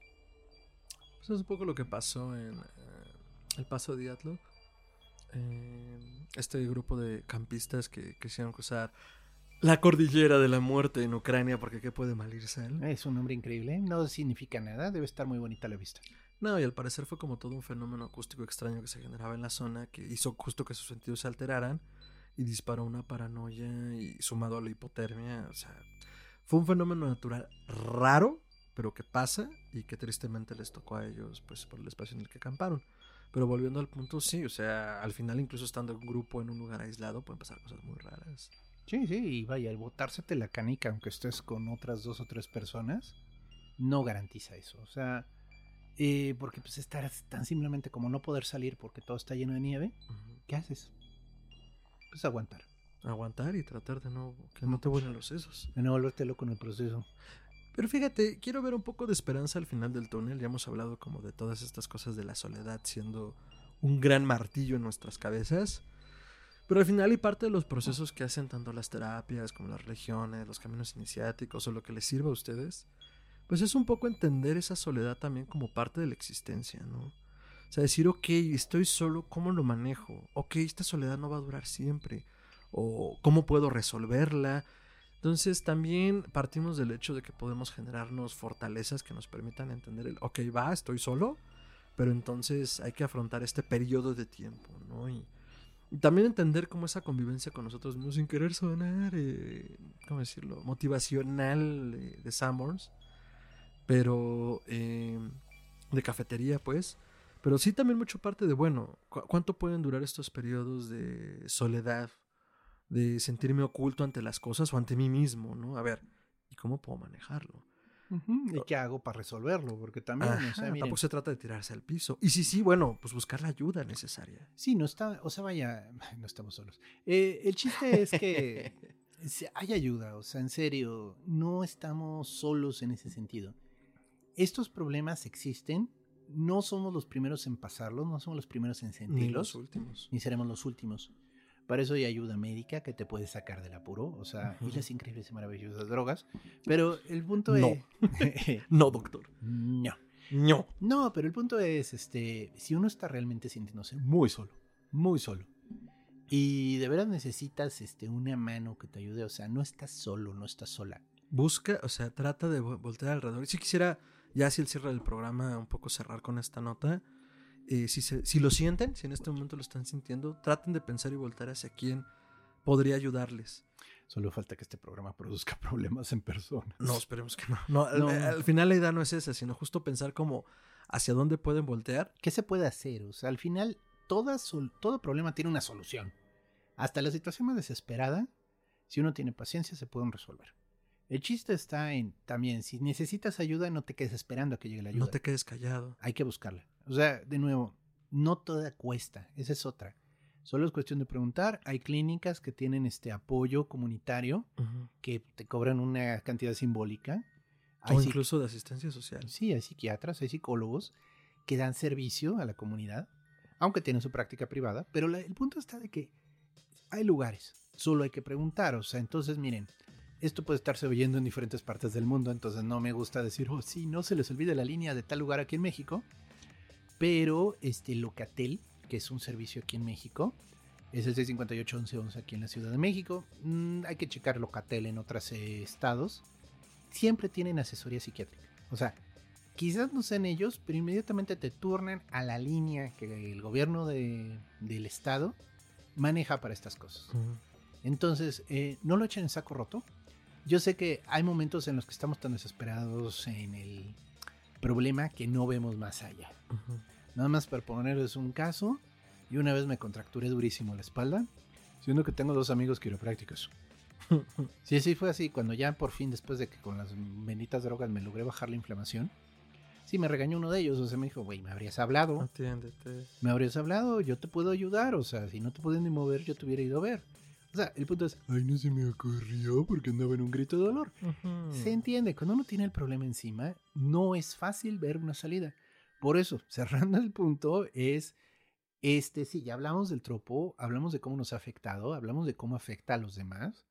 Pues es un poco lo que pasó en eh, el paso de Diatlo. Eh, este grupo de campistas que quisieron cruzar la cordillera de la muerte en Ucrania, porque qué puede mal irse él. Es un nombre increíble, no significa nada, debe estar muy bonita la vista. No, y al parecer fue como todo un fenómeno acústico extraño que se generaba en la zona que hizo justo que sus sentidos se alteraran y disparó una paranoia y sumado a la hipotermia, o sea, fue un fenómeno natural raro, pero que pasa y que tristemente les tocó a ellos pues por el espacio en el que acamparon. Pero volviendo al punto, sí, o sea, al final incluso estando en grupo en un lugar aislado pueden pasar cosas muy raras. Sí, sí, y vaya, el botársete la canica, aunque estés con otras dos o tres personas, no garantiza eso. O sea, eh, porque pues estar tan simplemente como no poder salir porque todo está lleno de nieve. ¿qué haces? Pues aguantar. Aguantar y tratar de no que no te vuelen los sesos. De no volverte loco en el proceso. Pero fíjate, quiero ver un poco de esperanza al final del túnel. Ya hemos hablado como de todas estas cosas de la soledad siendo un gran martillo en nuestras cabezas. Pero al final y parte de los procesos que hacen tanto las terapias como las religiones, los caminos iniciáticos o lo que les sirva a ustedes, pues es un poco entender esa soledad también como parte de la existencia, ¿no? O sea, decir, ok, estoy solo, ¿cómo lo manejo? Ok, esta soledad no va a durar siempre. O cómo puedo resolverla. Entonces también partimos del hecho de que podemos generarnos fortalezas que nos permitan entender el, ok, va, estoy solo, pero entonces hay que afrontar este periodo de tiempo, ¿no? Y, también entender cómo esa convivencia con nosotros mismos sin querer sonar, eh, ¿cómo decirlo? Motivacional de Sanborns, pero eh, de cafetería, pues. Pero sí también mucho parte de, bueno, ¿cu- ¿cuánto pueden durar estos periodos de soledad? De sentirme oculto ante las cosas o ante mí mismo, ¿no? A ver, ¿y cómo puedo manejarlo? ¿Y qué hago para resolverlo? Porque también, Ajá, o sea, miren, tampoco se trata de tirarse al piso. Y sí, sí, bueno, pues buscar la ayuda necesaria. Sí, no está, o sea, vaya, no estamos solos. Eh, el chiste es que hay ayuda, o sea, en serio, no estamos solos en ese sentido. Estos problemas existen, no somos los primeros en pasarlos, no somos los primeros en Ni sentirlos, los últimos. ni seremos los últimos. Para eso hay ayuda médica que te puede sacar del apuro, o sea, y Ujú. las increíbles y maravillosas drogas. Pero el punto No. es... No, doctor. no. No. No, pero el punto es, este, si uno está realmente sintiéndose muy solo, muy solo, y de veras necesitas, este, una mano que te ayude, o sea, no estás solo, no estás sola. Busca, o sea, trata de vo- voltear alrededor. Y si quisiera, ya así el cierre del programa, un poco cerrar con esta nota. Eh, si, se- si lo sienten, si en este momento lo están sintiendo, traten de pensar y voltar hacia quién podría ayudarles. Solo falta que este programa produzca problemas en persona. No, esperemos que no. No, al- No. Al, final la idea no es esa, sino justo pensar como hacia dónde pueden voltear. ¿Qué se puede hacer? O sea, al final, toda sol- todo problema tiene una solución. Hasta la situación más desesperada, si uno tiene paciencia, se pueden resolver. El chiste está en, también, si necesitas ayuda, no te quedes esperando a que llegue la ayuda. No te quedes callado. hay que buscarla. O sea, de nuevo, no toda cuesta, esa es otra. Solo es cuestión de preguntar. Hay clínicas que tienen este apoyo comunitario que te cobran una cantidad simbólica. O Hay incluso de asistencia social. sí, hay psiquiatras, hay psicólogos que dan servicio a la comunidad, aunque tienen su práctica privada. Pero la- el punto está de que hay lugares, solo hay que preguntar. O sea, entonces miren, esto puede estarse oyendo en diferentes partes del mundo, entonces no me gusta decir, oh, sí, no se les olvide la línea de tal lugar aquí en México. Pero este Locatel, que es un servicio aquí en México, es el 658-1111 aquí en la Ciudad de México. Mm, hay que checar Locatel en otros eh, estados. Siempre tienen asesoría psiquiátrica. O sea, quizás no sean ellos, pero inmediatamente te turnan a la línea que el gobierno de- del estado maneja para estas cosas. Entonces, eh, no lo echen en saco roto. Yo sé que hay momentos en los que estamos tan desesperados en el problema que no vemos más allá. Ujú. Nada más para ponerles un caso, y una vez me contracturé durísimo la espalda, siendo que tengo dos amigos quiroprácticos. Sí, sí, fue así. Cuando ya por fin, después de que con las benditas drogas me logré bajar la inflamación, Sí, me regañó uno de ellos, o sea, me dijo, güey, me habrías hablado. Atiéndete. Me habrías hablado, yo te puedo ayudar, o sea, si no te puedes ni mover, yo te hubiera ido a ver. O sea, el punto es, ay, no se me ocurrió porque andaba en un grito de dolor. Se entiende, cuando uno tiene el problema encima, no es fácil ver una salida. Por eso, cerrando el punto, es, este, sí, ya hablamos del tropo, hablamos de cómo nos ha afectado, hablamos de cómo afecta a los demás.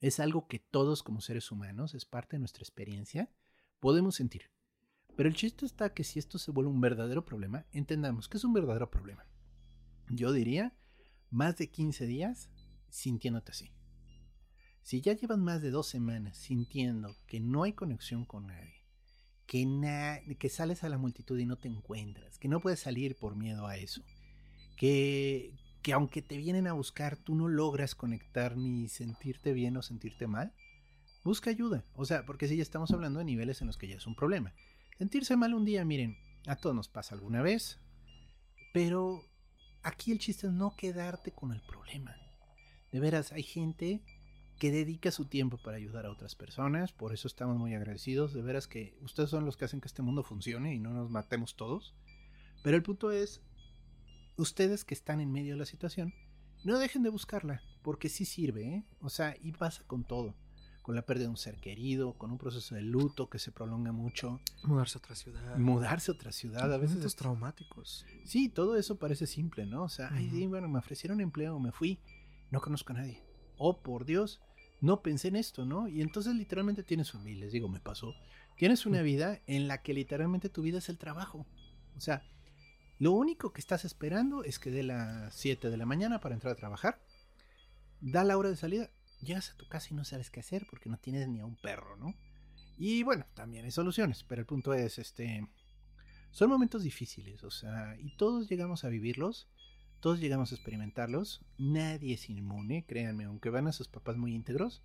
Es algo que todos como seres humanos, es parte de nuestra experiencia, podemos sentir. Pero el chiste está que si esto se vuelve un verdadero problema, entendamos que es un verdadero problema. Yo diría, más de 15 días sintiéndote así. Si ya llevas más de dos semanas sintiendo que no hay conexión con nadie, que, na- que sales a la multitud y no te encuentras, que no puedes salir por miedo a eso, que, que aunque te vienen a buscar tú no logras conectar ni sentirte bien o sentirte mal, busca ayuda. O sea, porque si ya estamos hablando de niveles en los que ya es un problema. Sentirse mal un día, miren, a todos nos pasa alguna vez, pero aquí el chiste es no quedarte con el problema. De veras, hay gente que dedica su tiempo para ayudar a otras personas, por eso estamos muy agradecidos. De veras que ustedes son los que hacen que este mundo funcione y no nos matemos todos. Pero el punto es, ustedes que están en medio de la situación, no dejen de buscarla, porque sí sirve, ¿eh? O sea, y pasa con todo. Con la pérdida de un ser querido, con un proceso de luto que se prolonga mucho, Mudarse a otra ciudad. mudarse a otra ciudad, a veces es traumáticos. Sí, todo eso parece simple, ¿no? O sea, ay, sí, bueno, me ofrecieron empleo, me fui, no conozco a nadie. Oh, por Dios, no pensé en esto, ¿no? Y entonces literalmente tienes un, y les digo, me pasó, tienes una vida en la que literalmente tu vida es el trabajo. O sea, lo único que estás esperando es que dé las 7 de la mañana para entrar a trabajar, da la hora de salida, llegas a tu casa y no sabes qué hacer porque no tienes ni a un perro, ¿no? Y bueno, también hay soluciones, pero el punto es, este, son momentos difíciles, o sea, y todos llegamos a vivirlos, todos llegamos a experimentarlos, nadie es inmune, créanme, aunque van a sus papás muy íntegros,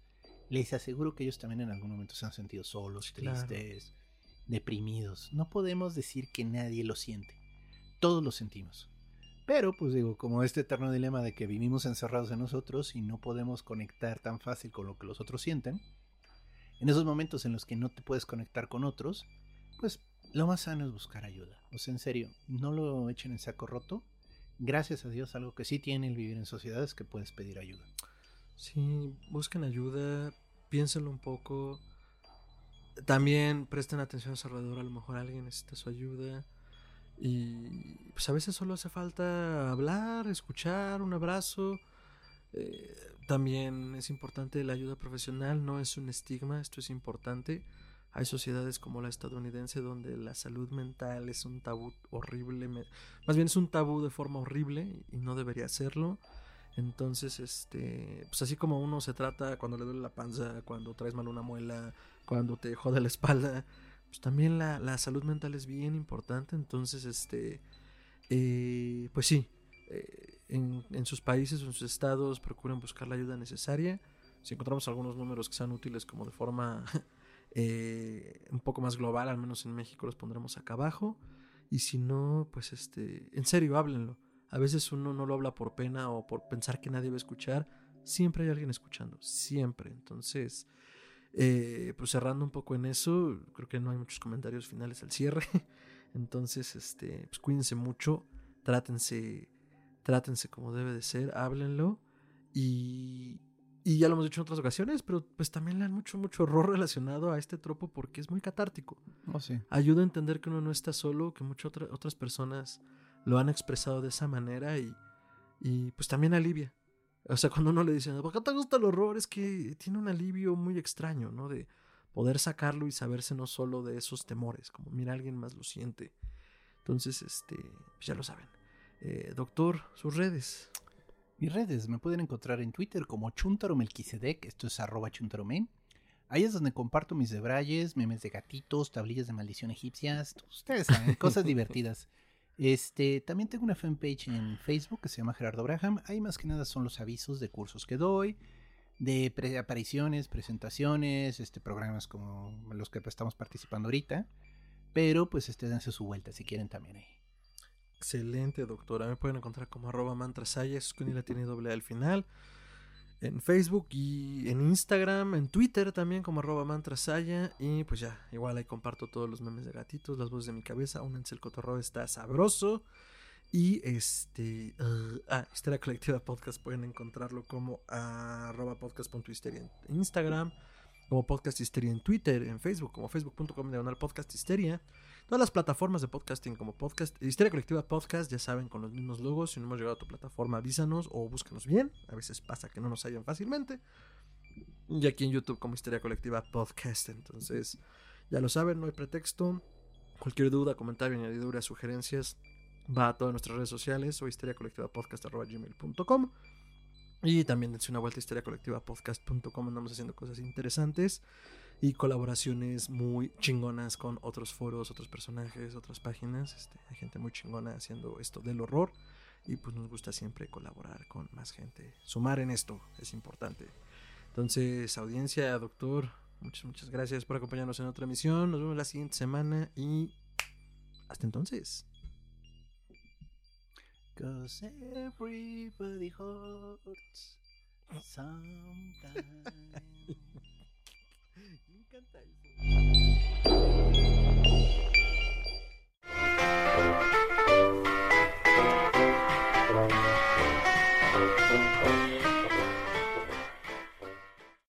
les aseguro que ellos también en algún momento se han sentido solos, Claro. tristes, deprimidos. No podemos decir que nadie lo siente, todos lo sentimos. Pero, pues digo, como este eterno dilema de que vivimos encerrados en nosotros y no podemos conectar tan fácil con lo que los otros sienten, en esos momentos en los que no te puedes conectar con otros, pues lo más sano es buscar ayuda. O sea, en serio, no lo echen en saco roto. Gracias a Dios, algo que sí tiene el vivir en sociedad es que puedes pedir ayuda. Sí, busquen ayuda, piénsenlo un poco. También presten atención a su alrededor, a lo mejor alguien necesita su ayuda. Y pues a veces solo hace falta hablar, escuchar, un abrazo. Eh, también es importante la ayuda profesional, no es un estigma, esto es importante. Hay sociedades como la estadounidense donde la salud mental es un tabú horrible, más bien es un tabú de forma horrible y no debería serlo. Entonces, este, pues así como uno se trata cuando le duele la panza, cuando traes mal una muela, cuando te jode la espalda, pues también la, la salud mental es bien importante. Entonces, este, eh, pues sí, eh, en, en sus países en sus estados procuren buscar la ayuda necesaria. Si encontramos algunos números que sean útiles como de forma eh, un poco más global, al menos en México los pondremos acá abajo. Y si no, pues este, en serio, háblenlo. A veces uno no lo habla por pena o por pensar que nadie va a escuchar. Siempre hay alguien escuchando, siempre. Entonces, eh, pues cerrando un poco en eso, creo que no hay muchos comentarios finales al cierre. Entonces, este, pues cuídense mucho, trátense, trátense como debe de ser, háblenlo. Y, y ya lo hemos dicho en otras ocasiones, pero pues también le dan mucho, mucho horror relacionado a este tropo porque es muy catártico Oh, sí. ayuda a entender que uno no está solo, que muchas otra- otras personas lo han expresado de esa manera y, y pues también alivia. O sea, cuando uno le dice, ¿por qué te gusta el horror? Es que tiene un alivio muy extraño, ¿no? De poder sacarlo y saberse no solo de esos temores, como mira, alguien más lo siente. Entonces, este, pues ya lo saben. Eh, doctor, sus redes. Mis redes me pueden encontrar en Twitter como chuntaromelquisedec, esto es arroba chuntarome. Ahí es donde comparto mis debrayes, memes de gatitos, tablillas de maldición egipcias, ustedes saben, cosas divertidas. Este, también tengo una fanpage en Facebook que se llama Gerardo Braham. Ahí más que nada son los avisos de cursos que doy, de pre- apariciones, presentaciones, este, programas como los que estamos participando ahorita. Pero pues este, dense su vuelta si quieren también ahí. Excelente, doctora. Me pueden encontrar como arroba mantrasaya, eso es con y la tiene doble al final. en Facebook y en Instagram, en Twitter también como arroba mantrasaya. Y pues ya, igual ahí comparto todos los memes de gatitos, las voces de mi cabeza. Únanse, el cotorreo está sabroso. Y este. Uh, ah, Histeria Colectiva Podcast pueden encontrarlo como arroba podcast.histeria en Instagram, como podcast histeria en Twitter, en Facebook, como facebook.com diagonal podcast histeria. Todas las plataformas de podcasting como podcast, Histeria Colectiva Podcast, ya saben, con los mismos logos. Si no hemos llegado a tu plataforma, avísanos o búscanos bien. A veces pasa que no nos hallan fácilmente. Y aquí en YouTube como Histeria Colectiva Podcast. Entonces, ya lo saben, no hay pretexto. Cualquier duda, comentario, añadidura, sugerencias, va a todas nuestras redes sociales o histeriacolectivapodcast.gmail.com y también dense una vuelta a histeriacolectivapodcast.com andamos haciendo cosas interesantes y colaboraciones muy chingonas con otros foros, otros personajes, otras páginas. Este, hay gente muy chingona haciendo esto del horror y pues nos gusta siempre colaborar con más gente. Sumar en esto es importante. Entonces, audiencia, doctor, muchas, muchas gracias por acompañarnos en otra emisión. Nos vemos la siguiente semana y hasta entonces. Cause everybody hurts sometimes. Me encanta